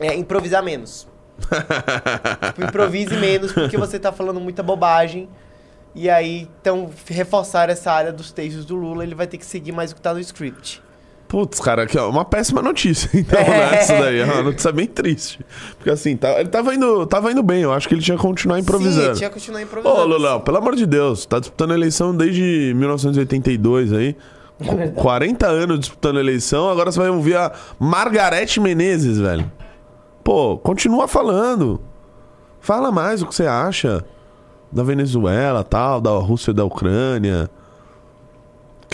é, improvisar menos. *laughs* tipo, improvise menos porque você tá falando muita bobagem. E aí, então, reforçar essa área dos textos do Lula, ele vai ter que seguir mais o que tá no script. Putz, cara, aqui, ó, uma péssima notícia, *laughs* então, É. né? Essa daí é uma notícia bem triste. Porque assim, tá- ele tava indo, tava indo bem, eu acho que ele tinha que continuar improvisando. Sim, tinha que continuar improvisando. Ô, Lulão, pelo amor de Deus, tá disputando a eleição desde 1982 aí. Qu- 40 anos disputando a eleição, agora você vai ouvir a Margarete Menezes, velho. Pô, continua falando. Fala mais o que você acha da Venezuela, tal, da Rússia e da Ucrânia.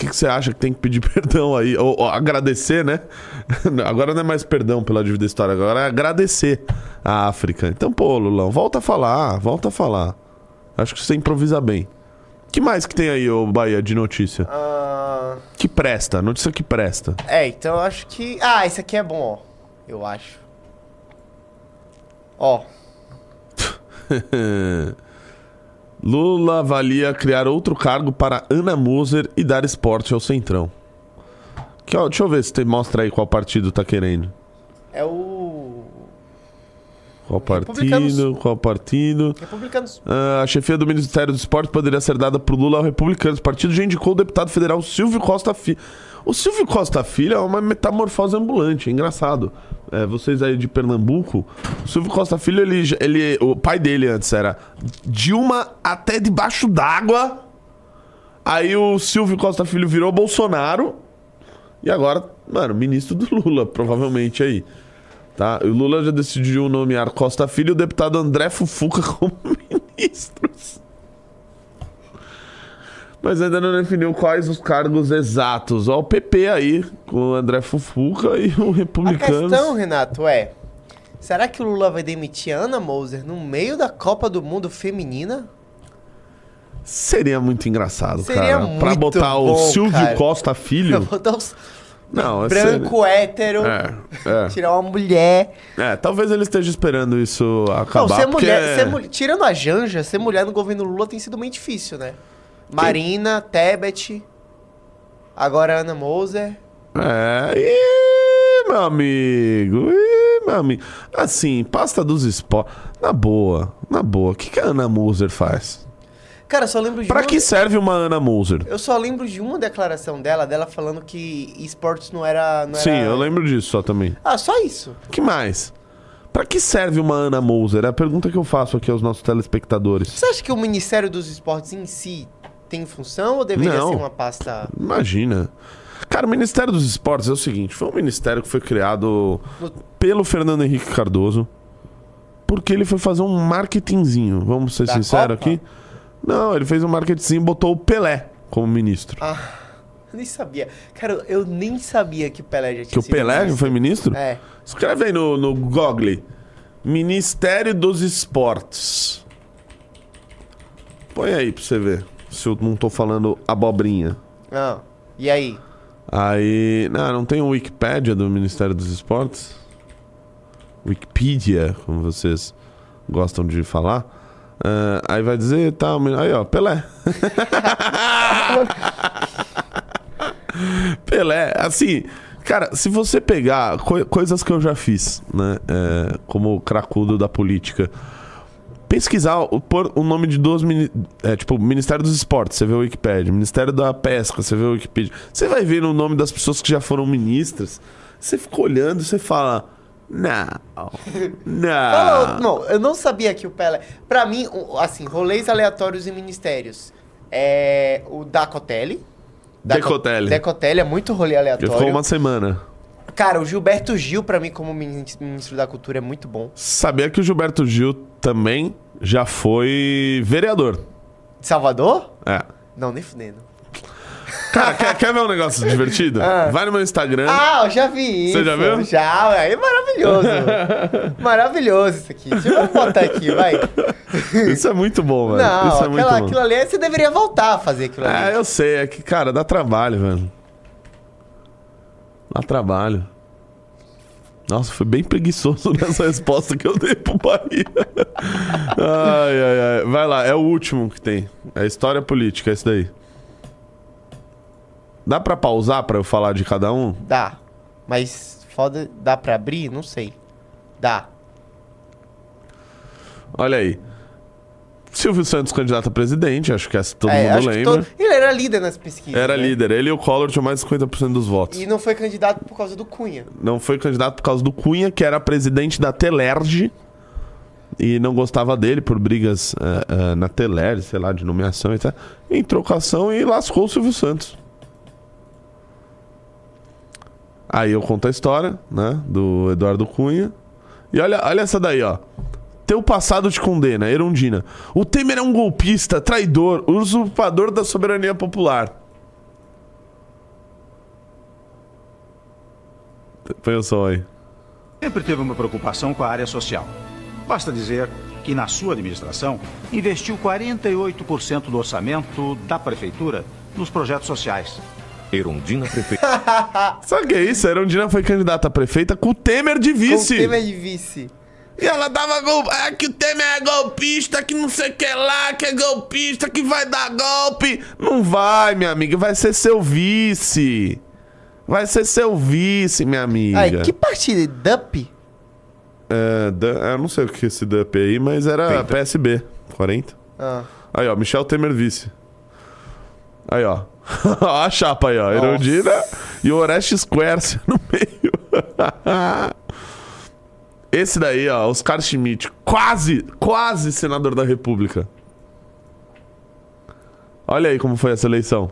Que, que você acha que tem que pedir *laughs* perdão aí? Ou, ou agradecer, né? *laughs* Agora não é mais perdão pela dívida histórica, agora é agradecer a África. Então, pô, Lulão, volta a falar, volta a falar. Acho que você improvisa bem. que mais que tem aí, ô Bahia, de notícia? Ah, Que presta, notícia que presta. é, então eu acho que. Ah, esse aqui é bom, ó. Eu acho. Ó. *laughs* Lula avalia criar outro cargo para Ana Moser e dar esporte ao Centrão. Que, ó, deixa eu ver se tem, mostra aí qual partido tá querendo. É o. Qual Republicanos. partido? Qual partido? Republicanos. Ah, a chefia do Ministério do Esporte poderia ser dada pro Lula ao Republicanos. O partido já indicou o deputado federal Silvio Costa Filho. O Silvio Costa Filho é uma metamorfose ambulante, é engraçado. É, vocês aí de Pernambuco, o Silvio Costa Filho, ele, ele, o pai dele antes era Dilma até debaixo d'água. Aí o Silvio Costa Filho virou Bolsonaro. E agora, mano, ministro do Lula, provavelmente aí. Tá? O Lula já decidiu nomear Costa Filho e o deputado André Fufuca *laughs* como ministros. Mas ainda não definiu quais os cargos exatos. Ó, o PP aí, com o André Fufuca e o A Republicano. questão, Renato, é. Será que o Lula vai demitir a Ana Moser no meio da Copa do Mundo Feminina? Seria muito engraçado, Seria cara. Pra muito botar o bom, Silvio cara. Costa Filho. *laughs* Botar os Não, é branco, hétero, É, é. tirar uma mulher. É, talvez ele esteja esperando isso acabar. Não, ser porque mulher, ser mul- tirando a Janja, ser mulher no governo Lula tem sido meio difícil, né? Marina, Tebet, agora Ana Moser. É, ih, meu amigo, ih, meu amigo. Assim, pasta dos esportes. Na boa, na boa. O que, que a Ana Moser faz? Cara, eu só lembro de Pra uma- que serve uma Ana Moser? Eu só lembro de uma declaração dela, dela falando que esportes não era. Não Sim, era... eu lembro disso só também. Ah, só isso. que mais? Pra que serve uma Ana Moser? É a pergunta que eu faço aqui aos nossos telespectadores. Você acha que o Ministério dos Esportes em si tem função ou deveria Não. ser uma pasta. Imagina. Cara, o Ministério dos Esportes é o seguinte: foi um ministério que foi criado pelo Fernando Henrique Cardoso. Porque ele foi fazer um marketingzinho. Vamos ser Da sinceros Copa? aqui. Não, ele fez um marketingzinho e botou o Pelé como ministro. Ah, eu nem sabia. Cara, eu nem sabia que o Pelé já tinha que o sido Pelé ministro. foi ministro? É. Escreve aí no, no Google. Ministério dos Esportes. Põe aí pra você ver. Se eu não tô falando abobrinha. Ah, e aí? Aí. Não, não tem o Wikipédia do Ministério dos Esportes? Wikipedia, como vocês gostam de falar. Ah, aí vai dizer, tá. Aí, ó, Pelé. *laughs* Pelé, assim, cara, se você pegar coi- coisas que eu já fiz, né, é, como cracudo da política, pesquisar, o- pôr o nome de duas, é, tipo, Ministério dos Esportes, você vê o Wikipedia, Ministério da Pesca, você vê o Wikipedia, você vai ver o nome das pessoas que já foram ministras, você fica olhando você fala, não, *laughs* não. Fala, não, eu não sabia que o Pelé. Pra mim, assim, rolês aleatórios em ministérios. É o Dacotelli. Daco- Decotelli. Decotelli é muito rolê aleatório. ficou uma semana. Cara, o Gilberto Gil, pra mim, como min- ministro da Cultura, é muito bom. Sabia que o Gilberto Gil também já foi vereador. De Salvador? É. Não, nem fudendo. Cara, quer, quer ver um negócio divertido? Ah. Vai no meu Instagram. Ah, eu já vi isso. Você já viu? Já, é maravilhoso. *laughs* maravilhoso isso aqui. Deixa eu botar aqui, vai. Isso é muito bom, velho. Não, Isso é aquela, muito bom. aquilo ali, você deveria voltar a fazer aquilo ali. É, eu sei. É que, cara, dá trabalho, velho. Dá trabalho. Nossa, foi bem preguiçoso *laughs* nessa resposta que eu dei pro Bahia. *laughs* Ai, ai, ai. Vai lá, é o último que tem. É história política, é esse daí. Dá pra pausar pra eu falar de cada um? Dá. Mas foda, dá pra abrir? Não sei. Dá. Olha aí. Silvio Santos, candidato a presidente, acho que essa todo É, mundo lembra. todo- Ele era líder nas pesquisas. Era né? líder. Ele e o Collor tinham mais de 50% dos votos. E não foi candidato por causa do Cunha. Não foi candidato por causa do Cunha, que era presidente da Telerge. E não gostava dele por brigas eh, eh, na Telerge, sei lá, de nomeação e tal. Em trocação e lascou o Silvio Santos. Aí eu conto a história, né? Do Eduardo Cunha. E olha, olha essa daí, ó. Teu passado te condena, Erundina. O Temer é um golpista, traidor, usurpador da soberania popular. Põe o som aí. Sempre teve uma preocupação com a área social. Basta dizer que na sua administração investiu 48% do orçamento da prefeitura nos projetos sociais. Erundina Prefeita. *laughs* Sabe o que é isso? A Erundina foi candidata a prefeita com o Temer de vice. Com o Temer de vice. E ela dava golpe. É que o Temer é golpista, que não sei o que lá, que é golpista, que vai dar golpe. Não vai, minha amiga. Vai ser seu vice. Vai ser seu vice, minha amiga. Ai, que partido? DUP? É, da- eu não sei o que é esse DUP aí, mas era PSB. 40. Ah. Aí, ó, Michel Temer vice. Aí, ó. *laughs* a chapa aí, ó. Erundina e o Orestes Quercia no meio. *laughs* Esse daí, ó, Oscar Schmidt. Quase, quase senador da República. Olha aí como foi essa eleição.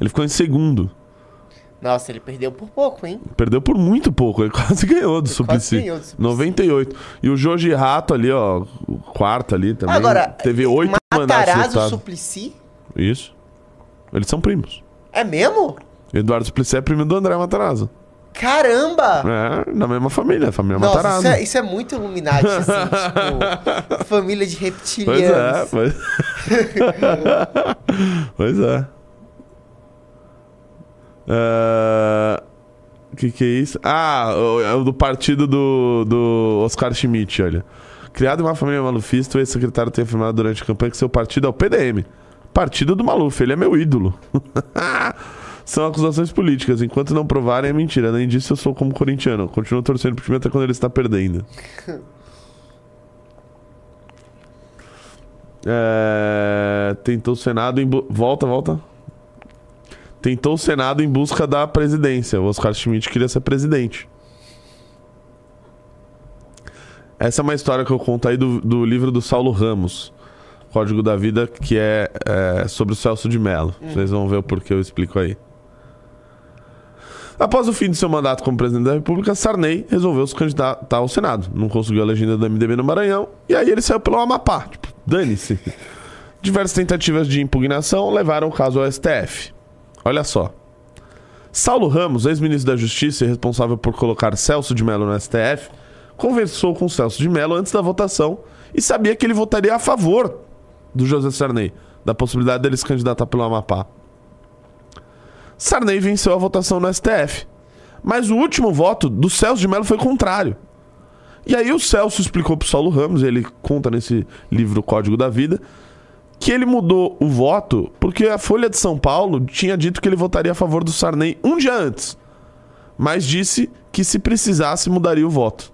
Ele ficou em segundo. Nossa, ele perdeu por pouco, hein? Perdeu por muito pouco, ele *laughs* quase ganhou do Suplicy. ganhou do Suplicy. 98. E o Jorge Rato ali, ó, o quarto ali também. Agora, teve oito mandatos Matarazzo. Suplicy? Isso. Eles são primos. É mesmo? Eduardo Suplicy é primo do André Matarazzo. Caramba! É, da mesma família, família Nossa, Matarazzo. isso é, isso é muito Illuminati, assim, *laughs* tipo, família de Pois reptilianos. é, pois... *laughs* pois é. O que, que é isso? Ah, o- é o do partido do, do Oscar Schmidt, olha. Criado em uma família malufista, o ex-secretário tem afirmado durante a campanha que seu partido é o PDM. Partido do Maluf, ele é meu ídolo. *laughs* São acusações políticas. Enquanto não provarem, é mentira. Além disso, eu sou como corintiano. Continuo torcendo pro time até quando ele está perdendo. *laughs* É, tentou o Senado em. bu- Volta, volta. Tentou o Senado em busca da presidência. O Oscar Schmidt queria ser presidente. Essa é uma história que eu conto aí do, do livro do Saulo Ramos, Código da Vida, que é, é, sobre o Celso de Mello. Hum. Vocês vão ver o porquê eu explico aí. Após o fim de seu mandato como presidente da República, Sarney resolveu se candidatar ao Senado. Não conseguiu a legenda do MDB no Maranhão e aí ele saiu pelo Amapá. Tipo, dane-se. *laughs* Diversas tentativas de impugnação levaram o caso ao STF. Olha só. Saulo Ramos, ex-ministro da Justiça e responsável por colocar Celso de Mello no STF, conversou com Celso de Mello antes da votação e sabia que ele votaria a favor do José Sarney, da possibilidade dele se candidatar pelo Amapá. Sarney venceu a votação no STF. Mas o último voto do Celso de Mello foi contrário. E aí o Celso explicou pro Saulo Ramos, ele conta nesse livro Código da Vida, que ele mudou o voto porque a Folha de São Paulo tinha dito que ele votaria a favor do Sarney um dia antes. Mas disse que se precisasse mudaria o voto.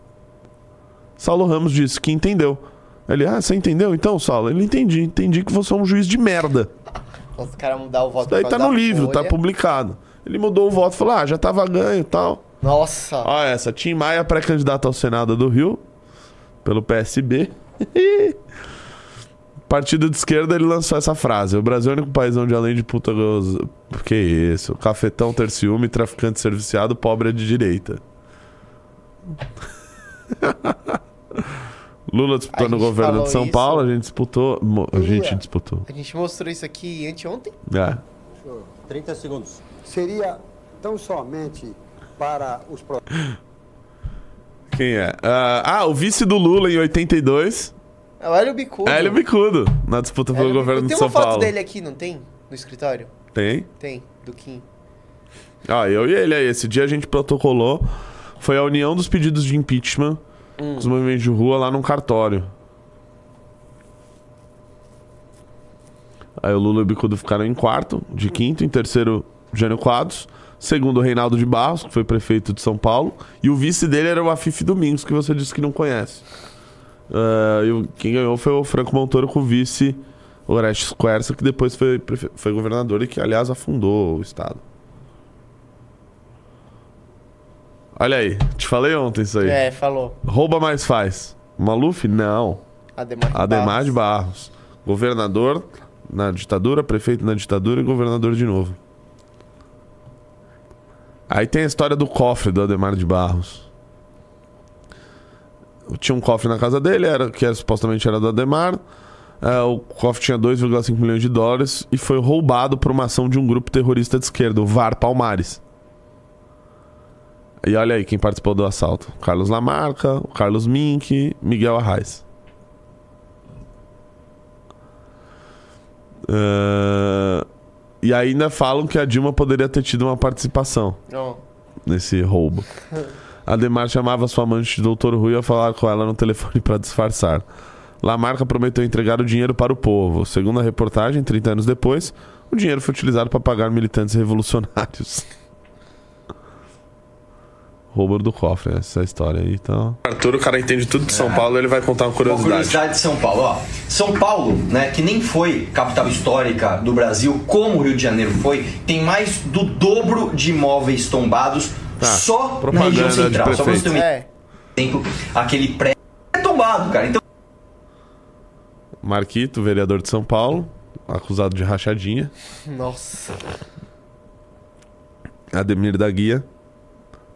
Saulo Ramos disse que entendeu. Ele, ah, você entendeu então, Saulo? Ele entendi, entendi que você é um juiz de merda. Os caras mudar o voto Isso daí tá no livro, tá Folha. publicado. Ele mudou o voto, falou, ah, já tava ganho e tal. Nossa. Ó, essa, Tim Maia, pré-candidato ao Senado do Rio, pelo PSB. *laughs* Partido de esquerda, ele lançou essa frase. O Brasil é o único país onde, além de puta. Que isso? Cafetão ter ciúme, traficante serviciado, pobre é de direita. *laughs* Lula no gente governo de São isso. Paulo, a gente disputou... A gente Lula. disputou. A gente mostrou isso aqui anteontem. É. 30 segundos. Seria tão somente para os Quem é? Ah, ah, o vice do Lula em 82. É o Hélio Bicudo. Hélio Bicudo, na disputa pelo Hélio governo Bicudo. de Tem São uma foto Paulo. dele aqui, não tem? No escritório? Tem? Tem, do Kim. Ah, eu e ele aí. Esse dia a gente protocolou. Foi a união dos pedidos de impeachment Hum. os movimentos de rua lá num cartório. Aí o Lula e o Bicudo ficaram em quarto, de quinto. Em terceiro, Jânio Quadros. Segundo, Reinaldo de Barros, que foi prefeito de São Paulo. E o vice dele era o Afif Domingos, que você disse que não conhece. Ah, e quem ganhou foi o Franco Montoro com o vice Orestes Quercia, que depois foi, foi governador e que, aliás, afundou o estado. Olha aí, te falei ontem isso aí. É, falou. Rouba mais faz. Maluf? Não. Ademar de Ademar Barros. de Barros. Governador na ditadura, prefeito na ditadura e governador de novo. Aí tem a história do cofre do Ademar de Barros. Tinha um cofre na casa dele, era, que era, supostamente era do Ademar. É, o cofre tinha 2,5 milhões de dólares e foi roubado por uma ação de um grupo terrorista de esquerda, o VAR Palmares. E olha aí quem participou do assalto: Carlos Lamarca, Carlos Mink, Miguel Arraes. É, E ainda falam que a Dilma poderia ter tido uma participação nesse roubo. Ademar chamava sua amante de Doutor Rui a falar com ela no telefone para disfarçar. Lamarca prometeu entregar o dinheiro para o povo. Segundo a reportagem, 30 anos depois, o dinheiro foi utilizado para pagar militantes revolucionários. Roubo do cofre, essa é a história aí, então. Arthur, o cara entende tudo de São Paulo, ele vai contar uma Uma curiosidade de São Paulo, ó. São Paulo, né, que nem foi capital histórica do Brasil, como o Rio de Janeiro foi, tem mais do dobro de imóveis tombados só na região de central. Só pra você ter um prefeito. exemplo, aquele prédio é tombado, cara. Então, Marquito, vereador de São Paulo, acusado de rachadinha. Nossa. Ademir da Guia,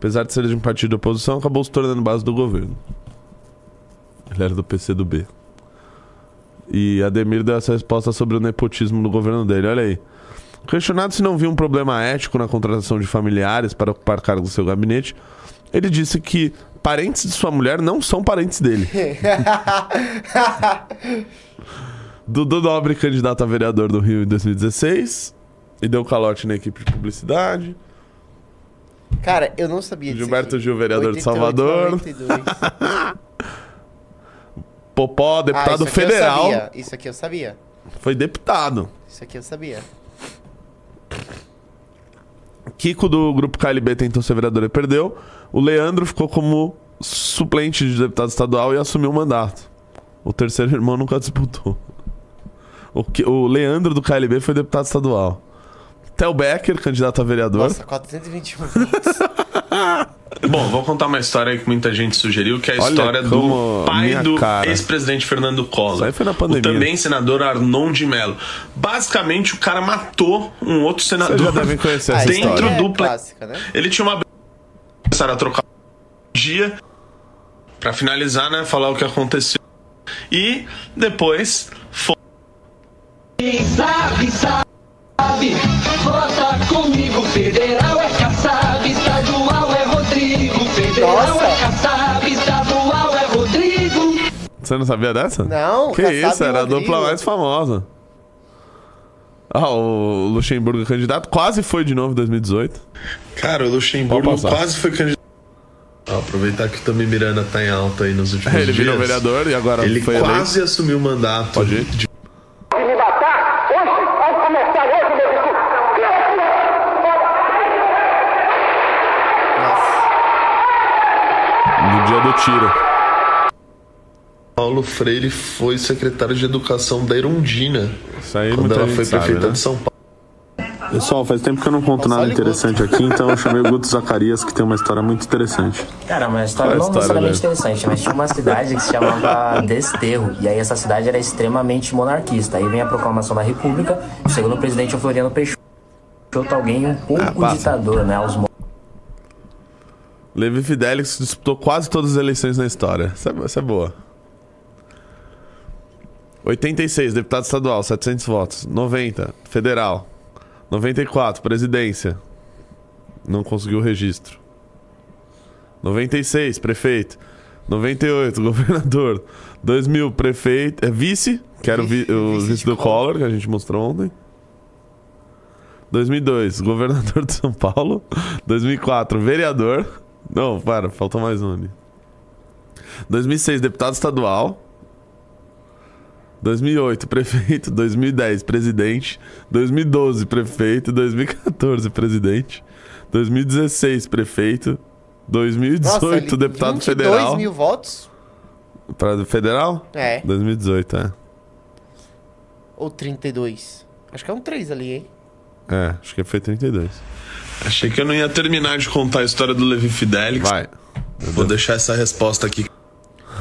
apesar de ser de um partido de oposição, acabou se tornando base do governo. Ele era do PCdoB. E Ademir deu essa resposta sobre o nepotismo do governo dele. Olha aí. Questionado se não viu um problema ético na contratação de familiares para ocupar cargos do seu gabinete, ele disse que parentes de sua mulher não são parentes dele. *laughs* Dudu Nobre, candidato a vereador do Rio em 2016, e deu calote na equipe de publicidade. Cara, eu não sabia disso. Gilberto aqui. Gil, vereador de 88, Salvador. 92. *laughs* Popó, Ah, deputado isso aqui eu federal. sabia, Isso aqui eu sabia. Foi deputado. Isso aqui eu sabia. Kiko do grupo KLB tentou ser vereador e perdeu. O Leandro ficou como suplente de deputado estadual e assumiu o mandato. O terceiro irmão nunca disputou. O, que- o Leandro do KLB foi deputado estadual. Tel Becker, candidato a vereador. Nossa, 421 votos. *laughs* Bom, vou contar uma história aí que muita gente sugeriu, que é a Olha história do pai do ex-presidente Fernando Collor. Isso aí foi na O pandemia. também senador Arnon de Mello. Basicamente, o cara matou um outro senador. Vocês já devem conhecer *laughs* essa dentro história. do É clássica, né? Ele tinha uma. Começaram a trocar um dia pra finalizar, né? Falar o que aconteceu. E depois foi. Sabe, sabe, vota comigo. Federal é Kassab, estadual é Rodrigo. Federal Nossa. é Kassab, estadual é Rodrigo. Você não sabia dessa? Não, Que Kassab isso, era a Rodrigo. dupla mais famosa. Ah, o Luxemburgo candidato quase foi de novo em 2018. Cara, o Luxemburgo Pode passar. quase foi candidato. Aproveitar que o Tommy Miranda tá em alta aí nos últimos É, *laughs* ele dias. virou vereador e agora Ele foi quase assumiu o mandato. Pode ir? de- me matar hoje, ao começar hoje, meu No dia do tiro. Paulo Freire foi secretário de Educação da Irondina. Isso aí quando ela foi sabe, prefeita né? de São Paulo. Pessoal, faz tempo que eu não conto nada interessante aqui, então eu chamei o Guto *laughs* Zacarias, que tem uma história muito interessante. Cara, uma história Qual é não história, necessariamente velho? interessante, mas tinha uma cidade que se chamava *laughs* Desterro, e aí essa cidade era extremamente monarquista. Aí vem a proclamação da República, segundo o presidente Floriano Peixoto, alguém um pouco Ah, ditador, né? Os Levi Fidelix disputou quase todas as eleições na história. Essa é, essa é boa. 86, deputado estadual, 700 votos. 90, federal. 94, presidência. Não conseguiu o registro. 96, prefeito. 98, *laughs* governador. 2000, prefeito. É vice, que era o, vi- o vice do Collor, que a gente mostrou ontem. 2002, *laughs* governador de São Paulo. 2004, vereador. Não, para, faltou mais um ali. 2006, deputado estadual. 2008, prefeito. 2010, presidente. 2012, prefeito. 2014, presidente. 2016, prefeito. 2018, Nossa, ele- deputado 22 federal. mil votos? Pra federal? É. 2018, é. Ou 32? Acho que é um 3 ali, hein? É, acho que foi 32. Achei que eu não ia terminar de contar a história do Levi Fidelix. Vai. Vou deixar essa resposta aqui.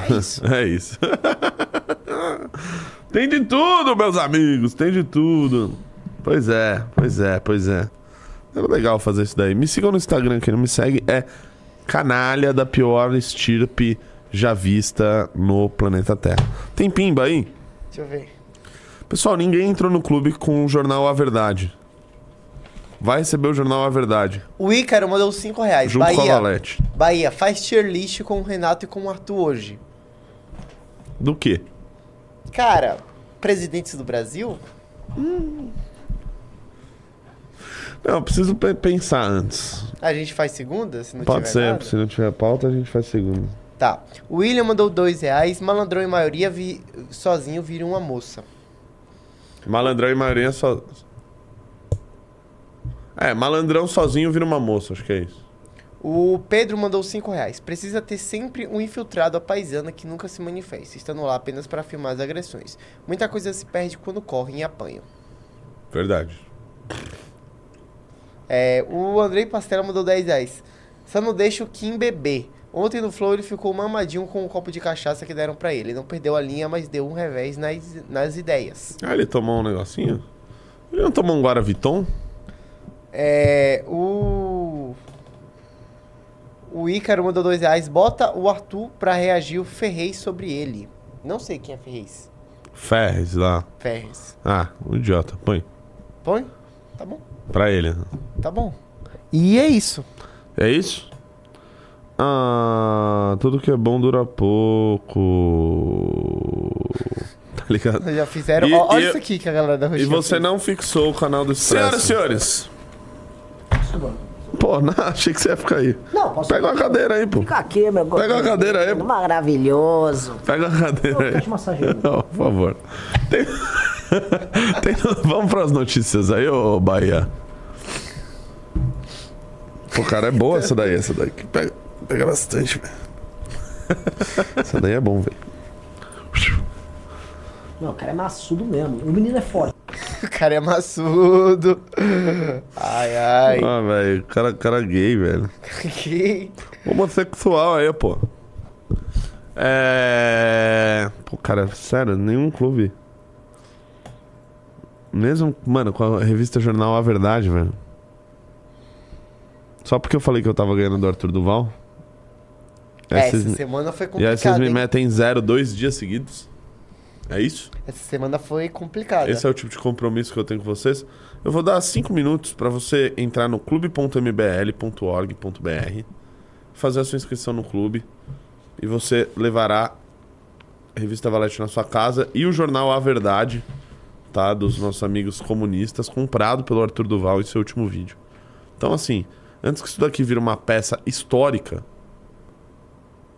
É isso. *laughs* é isso. *laughs* tem de tudo, meus amigos, tem de tudo. Pois é, pois é, pois é. Era legal fazer isso daí. Me sigam no Instagram, quem não me segue é canalha da pior estirpe já vista no planeta Terra. Tem pimba aí? Deixa eu ver. Pessoal, ninguém entrou no clube com o jornal A Verdade. Vai receber o jornal A Verdade. O Ícaro mandou 5 reais. Junto com a Bahia. Valete. Bahia, faz tier list com o Renato e com o Arthur hoje. Do quê? Cara, presidentes do Brasil? Não, eu preciso pe- pensar antes. A gente faz segunda, se não Pode tiver ser, nada? se não tiver pauta, a gente faz segundo. Tá. O William mandou 2 reais. Malandrão em maioria vi... sozinho vira uma moça. Malandrão e maioria só. É, malandrão sozinho vira uma moça, acho que é isso. O Pedro mandou 5 reais. Precisa ter sempre um infiltrado à paisana que nunca se manifesta, estando lá apenas para filmar as agressões. Muita coisa se perde quando correm e apanham. Verdade. É, o Andrei Pastela mandou 10 reais. Só não deixa o Kim beber. Ontem no Flow ele ficou mamadinho com um copo de cachaça que deram pra ele. Não perdeu a linha, mas deu um revés nas, nas ideias. Ah, ele tomou um negocinho? Ele não tomou um Guaraviton? É, o. O Ícaro mandou 2 reais. Bota o Arthur pra reagir o Ferrez sobre ele. Não sei quem é Ferrez. Ferres lá. Ferrez. Ah, o idiota. Põe. Põe? Tá bom. Pra ele. Tá bom. E é isso. É isso? Ah, tudo que é bom dura pouco. *laughs* Tá ligado? Já fizeram. E- olha e- isso aqui que a galera da E Roxinha você fez. não fixou o canal do Expresso. Senhoras e senhores. Pô, *laughs* não, achei que você ia ficar aí. Não, posso Pega uma cadeira aí, pô. Fica aqui, meu Pega uma cadeira aí. Maravilhoso. Pega uma cadeira aí. Massageiro. Não, por favor. Tem... *laughs* Tem- Vamos pras notícias aí, ô Bahia. Pô, cara, é boa essa daí. Essa daí pega, pega bastante, velho. Essa daí é bom, velho. Não, o cara é maçudo mesmo. O menino é forte. *laughs* O cara é maçudo. Ai, ai. Ah, velho, cara, cara gay, velho. Que- Homossexual aí, pô. É. Pô, cara, sério, nenhum clube. Mesmo, mano, com a revista Jornal A Verdade, velho. Só porque eu falei que eu tava ganhando do Arthur Duval. É, essa semana foi E aí vocês complicado, me hein? metem zero dois dias seguidos? É isso? Essa semana foi complicada. Esse é o tipo de compromisso que eu tenho com vocês. Eu vou dar cinco minutos para você entrar no clube.mbl.org.br, fazer a sua inscrição no clube e você levará a revista Valete na sua casa e o jornal A Verdade, tá, dos nossos amigos comunistas, comprado pelo Arthur Duval em seu último vídeo. Então, assim, antes que isso daqui vire uma peça histórica,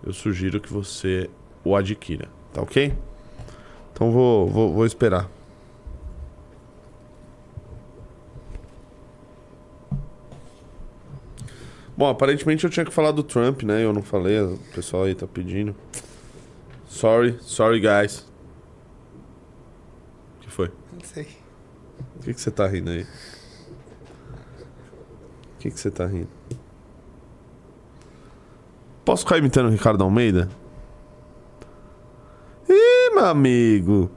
eu sugiro que você o adquira, tá ok? Então vou, vou, vou esperar. Bom, aparentemente eu tinha que falar do Trump, né? Eu não falei, o pessoal aí tá pedindo. Sorry, sorry guys. O que foi? Não sei. O que, que você tá rindo aí? O que, que você tá rindo? Posso ficar imitando o Ricardo Almeida? Amigo.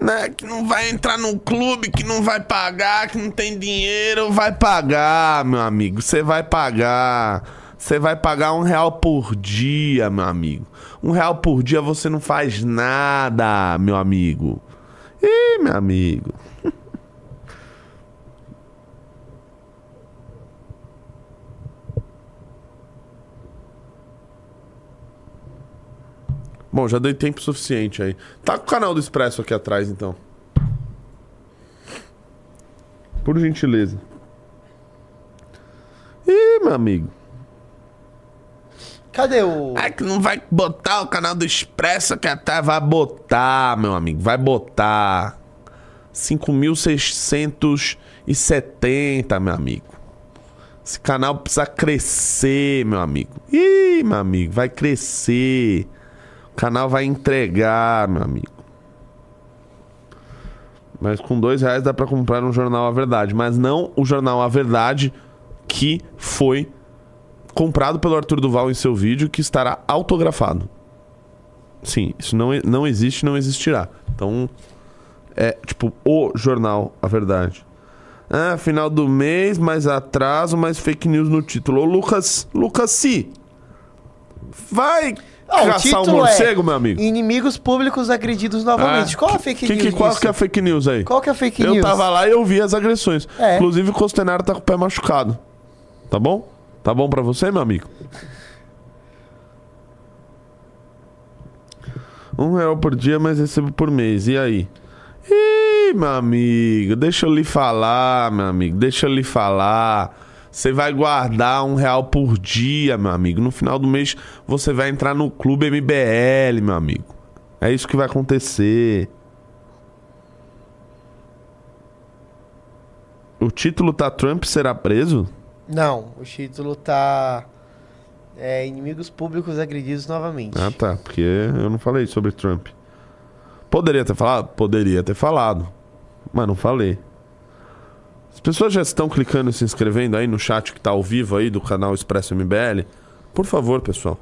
Né, que não vai entrar num clube, que não vai pagar, que não tem dinheiro, vai pagar, meu amigo. Você vai pagar. Você vai pagar um real por dia, meu amigo. Um real por dia você não faz nada, meu amigo. Ih, meu amigo. *laughs* Bom, já dei tempo suficiente aí. Tá com o canal do Expresso aqui atrás, então. Por gentileza. Ih, meu amigo. Cadê o. É que não vai botar o canal do Expresso aqui atrás. Vai botar, meu amigo. Vai botar. 5.670, meu amigo. Esse canal precisa crescer, meu amigo. Ih, meu amigo, vai crescer. Canal vai entregar, meu amigo. Mas com dois reais dá pra comprar um jornal A Verdade. Mas não o jornal A Verdade que foi comprado pelo Arthur Duval em seu vídeo, que estará autografado. Sim, isso não, não existe não existirá. Então, é tipo o jornal A Verdade. Ah, final do mês, mais atraso, mais fake news no título. Ô, Lucas, Lucas Si. Vai Ah, o caçar título morcego, é meu amigo. Inimigos públicos agredidos novamente. Ah, Qual a fake que, news que, Qual disso? que é a fake news aí? Qual que é a fake eu news? tava lá e eu vi as agressões. É. Inclusive o Costenaro tá com o pé machucado. Tá bom? Tá bom pra você, meu amigo? Um real por dia, mas recebo por mês. E aí? Ih, meu amigo, deixa eu lhe falar, meu amigo. Deixa eu lhe falar. Você vai guardar um real por dia, meu amigo. No final do mês você vai entrar no clube MBL, meu amigo. É isso que vai acontecer. O título tá Trump será preso? Não, o título tá. É, inimigos públicos agredidos novamente. Ah, tá. Porque eu não falei sobre Trump. Poderia ter falado? Poderia ter falado. Mas não falei. As pessoas já estão clicando e se inscrevendo aí no chat que tá ao vivo aí do canal Expresso MBL. Por favor, pessoal.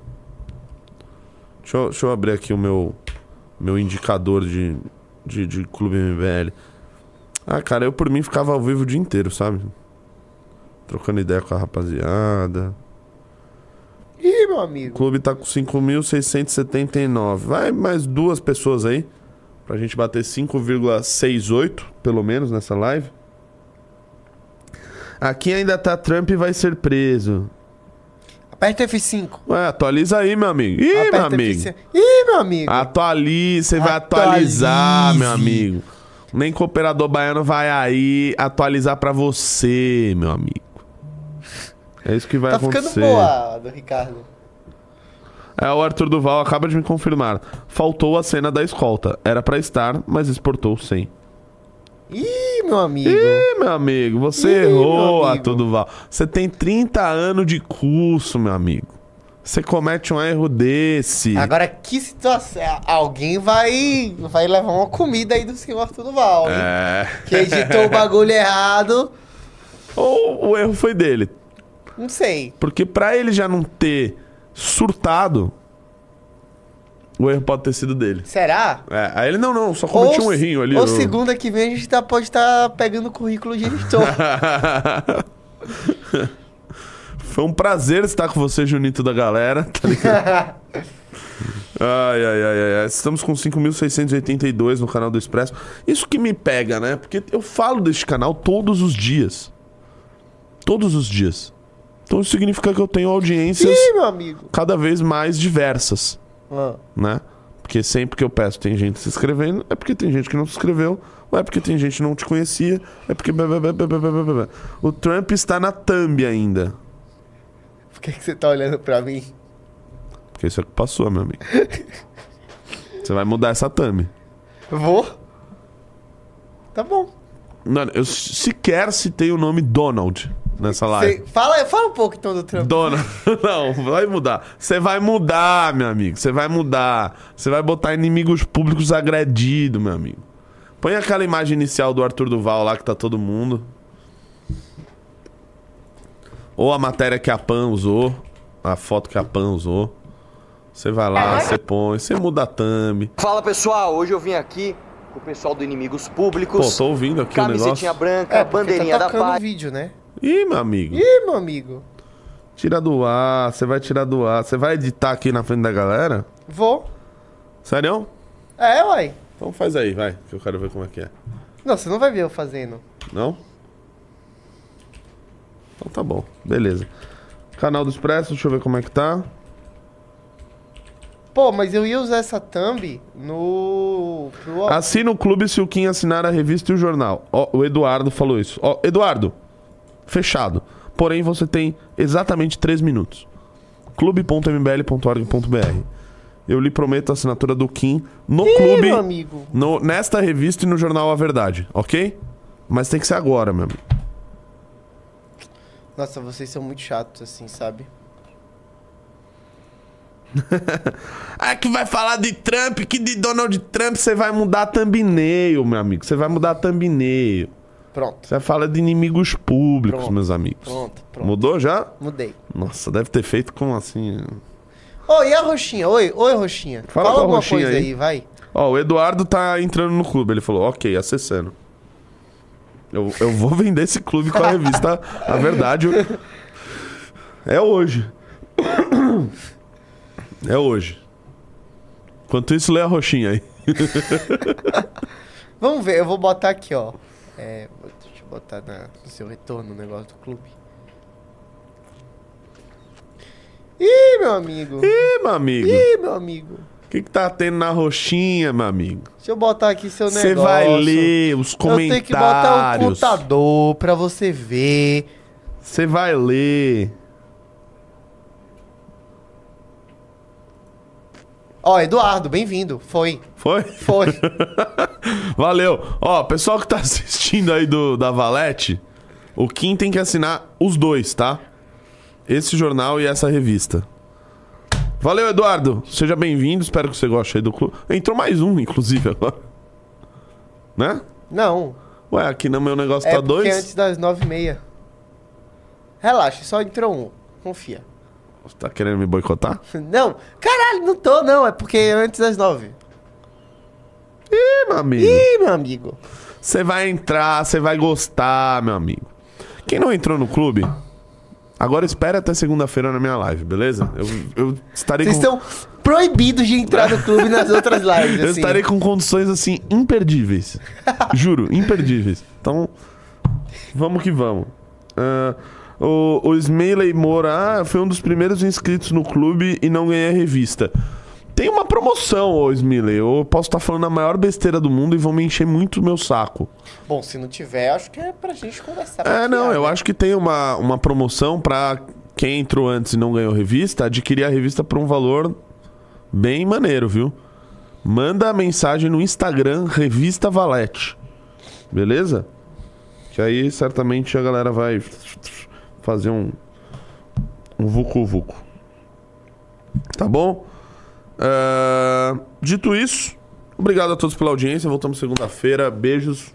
Deixa eu, deixa eu abrir aqui o meu, meu indicador de, de, de Clube MBL. Ah, cara, eu por mim ficava ao vivo o dia inteiro, sabe? Trocando ideia com a rapaziada. Ih, meu O amigo. clube tá com 5.679. Vai mais duas pessoas aí. Pra gente bater 5,68, pelo menos, nessa live. Aqui ainda tá Trump vai ser preso. Aperta F5. Ué, atualiza aí, meu amigo. Ih, Aperta meu amigo. F5. Ih, meu amigo. Atualize, você vai atualizar, meu amigo. Nem cooperador baiano vai aí atualizar pra você, meu amigo. É isso que vai tá acontecer. ficando boa, do Ricardo. É, o Arthur Duval acaba de me confirmar. Faltou a cena da escolta. Era pra estar, mas exportou sem. Ih, meu amigo. Ih, meu amigo, você Ih, errou, amigo. Duval. Você tem 30 anos de curso, meu amigo. Você comete um erro desse. Agora, que situação. Alguém vai, vai levar uma comida aí do senhor Arthur Duval, hein? É. Que editou o bagulho errado. Ou o erro foi dele. Não sei. Porque pra ele já não ter surtado, o erro pode ter sido dele. Será? É, aí ele, não, não, só cometi um errinho ali. Ou eu- segunda que vem a gente tá, pode estar pegando o currículo de editor. *laughs* Foi um prazer estar com você, Junito da galera, tá ligado? *laughs* Ai, ai, ai, ai, ai. Estamos com 5.682 no canal do Expresso. Isso que me pega, né? Porque eu falo deste canal todos os dias. Todos os dias. Então isso significa que eu tenho audiências Ih, cada vez mais diversas, Ah. né? Porque sempre que eu peço tem gente se inscrevendo, é porque tem gente que não se inscreveu, ou é porque tem gente que não te conhecia, é porque... O Trump está na thumb ainda. Por que, que você tá olhando pra mim? Porque isso é que passou, meu amigo. Você vai mudar essa thumb. Vou? Tá bom. Mano, eu sequer citei o nome Donald nessa live. Você- fala, fala um pouco então do Trump. Donald. *laughs* Não, vai mudar. Você vai mudar, meu amigo. Você vai mudar. Você vai botar inimigos públicos agredidos, meu amigo. Põe aquela imagem inicial do Arthur Duval lá que tá todo mundo. Ou a matéria que a Pan usou. A foto que a Pan usou. Você vai lá, você põe, você muda a thumb. Fala pessoal, hoje eu vim aqui com o pessoal do Inimigos Públicos. Pô, tô ouvindo aqui o Camisetinha negócio. branca, É, porque bandeirinha tá da paz. vídeo, né? Ih, meu amigo. Ih, meu amigo. Tira do ar, você vai tirar do ar. Você vai editar aqui na frente da galera? Vou. Sério? É, uai. Então faz aí, vai, que eu quero ver como é que é. Não, você não vai ver eu fazendo. Não? Então tá bom, beleza. Canal do Expresso, deixa eu ver como é que tá. Pô, mas eu ia usar essa thumb no. Pro... Assina o clube se o Kim assinar a revista e o jornal. Ó, o Eduardo falou isso. Ó, Eduardo, fechado. Porém, você tem exatamente 3 minutos. clube.mbl.org.br Eu lhe prometo a assinatura do Kim no Ih, clube, meu amigo. no- nesta revista e no jornal A Verdade, ok? Mas tem que ser agora, meu amigo. Nossa, vocês são muito chatos, assim, sabe? *laughs* Ah, que vai falar de Trump, que de Donald Trump você vai mudar a thumbnail, meu amigo. Você vai mudar a thumbnail. Pronto. Você fala de inimigos públicos, Pronto, meus amigos. pronto, pronto. Mudou já? Mudei. Nossa, deve ter feito com assim. Ô, e a roxinha? Oi, oi, roxinha. Fala Fala, alguma roxinha coisa aí. aí, vai. Ó, o Eduardo tá entrando no clube. Ele falou, ok, acessando. Eu, eu vou vender esse clube com a revista A Verdade. É hoje. É hoje. Enquanto isso, lê a roxinha aí. *laughs* Vamos ver, eu vou botar aqui, ó. É, vou- deixa eu botar na- no seu retorno o negócio do clube. Ih, meu amigo. Ih, meu amigo. Ih, meu amigo. O que, que tá tendo na roxinha, meu amigo? Deixa eu botar aqui seu negócio. Você vai ler os Eu tenho que botar o comentários. computador pra você ver. Você vai ler. Ó, Eduardo, bem-vindo. Foi. Foi? Foi. *laughs* Valeu. Ó, pessoal que tá *laughs* assistindo aí do, da Valete, o Kim tem que assinar os dois, tá? Esse jornal e essa revista. Valeu, Eduardo. Seja bem-vindo. Espero que você goste aí do clube. Entrou mais um, inclusive, agora. Né? Não. Ué, aqui no meu negócio é tá dois. antes das nove e meia. Relaxa, só entrou um. Confia. Você tá querendo me boicotar? Não, caralho, não tô não. É porque antes das nove. Ih, meu amigo. Ih, meu amigo. Você vai entrar, você vai gostar, meu amigo. Quem não entrou no clube, agora espera até segunda-feira na minha live, beleza? Eu, eu estarei Vocês com... estão proibidos de entrar no clube nas outras lives. *laughs* Eu assim. estarei com condições assim imperdíveis. Juro, imperdíveis. Então, vamos que vamos. Ah, o, o Moura ah, foi um dos primeiros inscritos no clube e não ganhei a revista. Tem uma promoção, ô Smeiley. Eu posso estar falando a maior besteira do mundo e vão me encher muito o meu saco. Bom, se não tiver, acho que é pra gente conversar. É, não, né? eu acho que tem uma, uma promoção pra quem entrou antes e não ganhou revista, adquirir a revista por um valor bem maneiro, viu? Manda a mensagem no Instagram Revista Valete. Beleza? Que aí certamente a galera vai fazer um um vucu vucu. Tá bom? Ah, dito isso, obrigado a todos pela audiência. Voltamos segunda-feira. Beijos.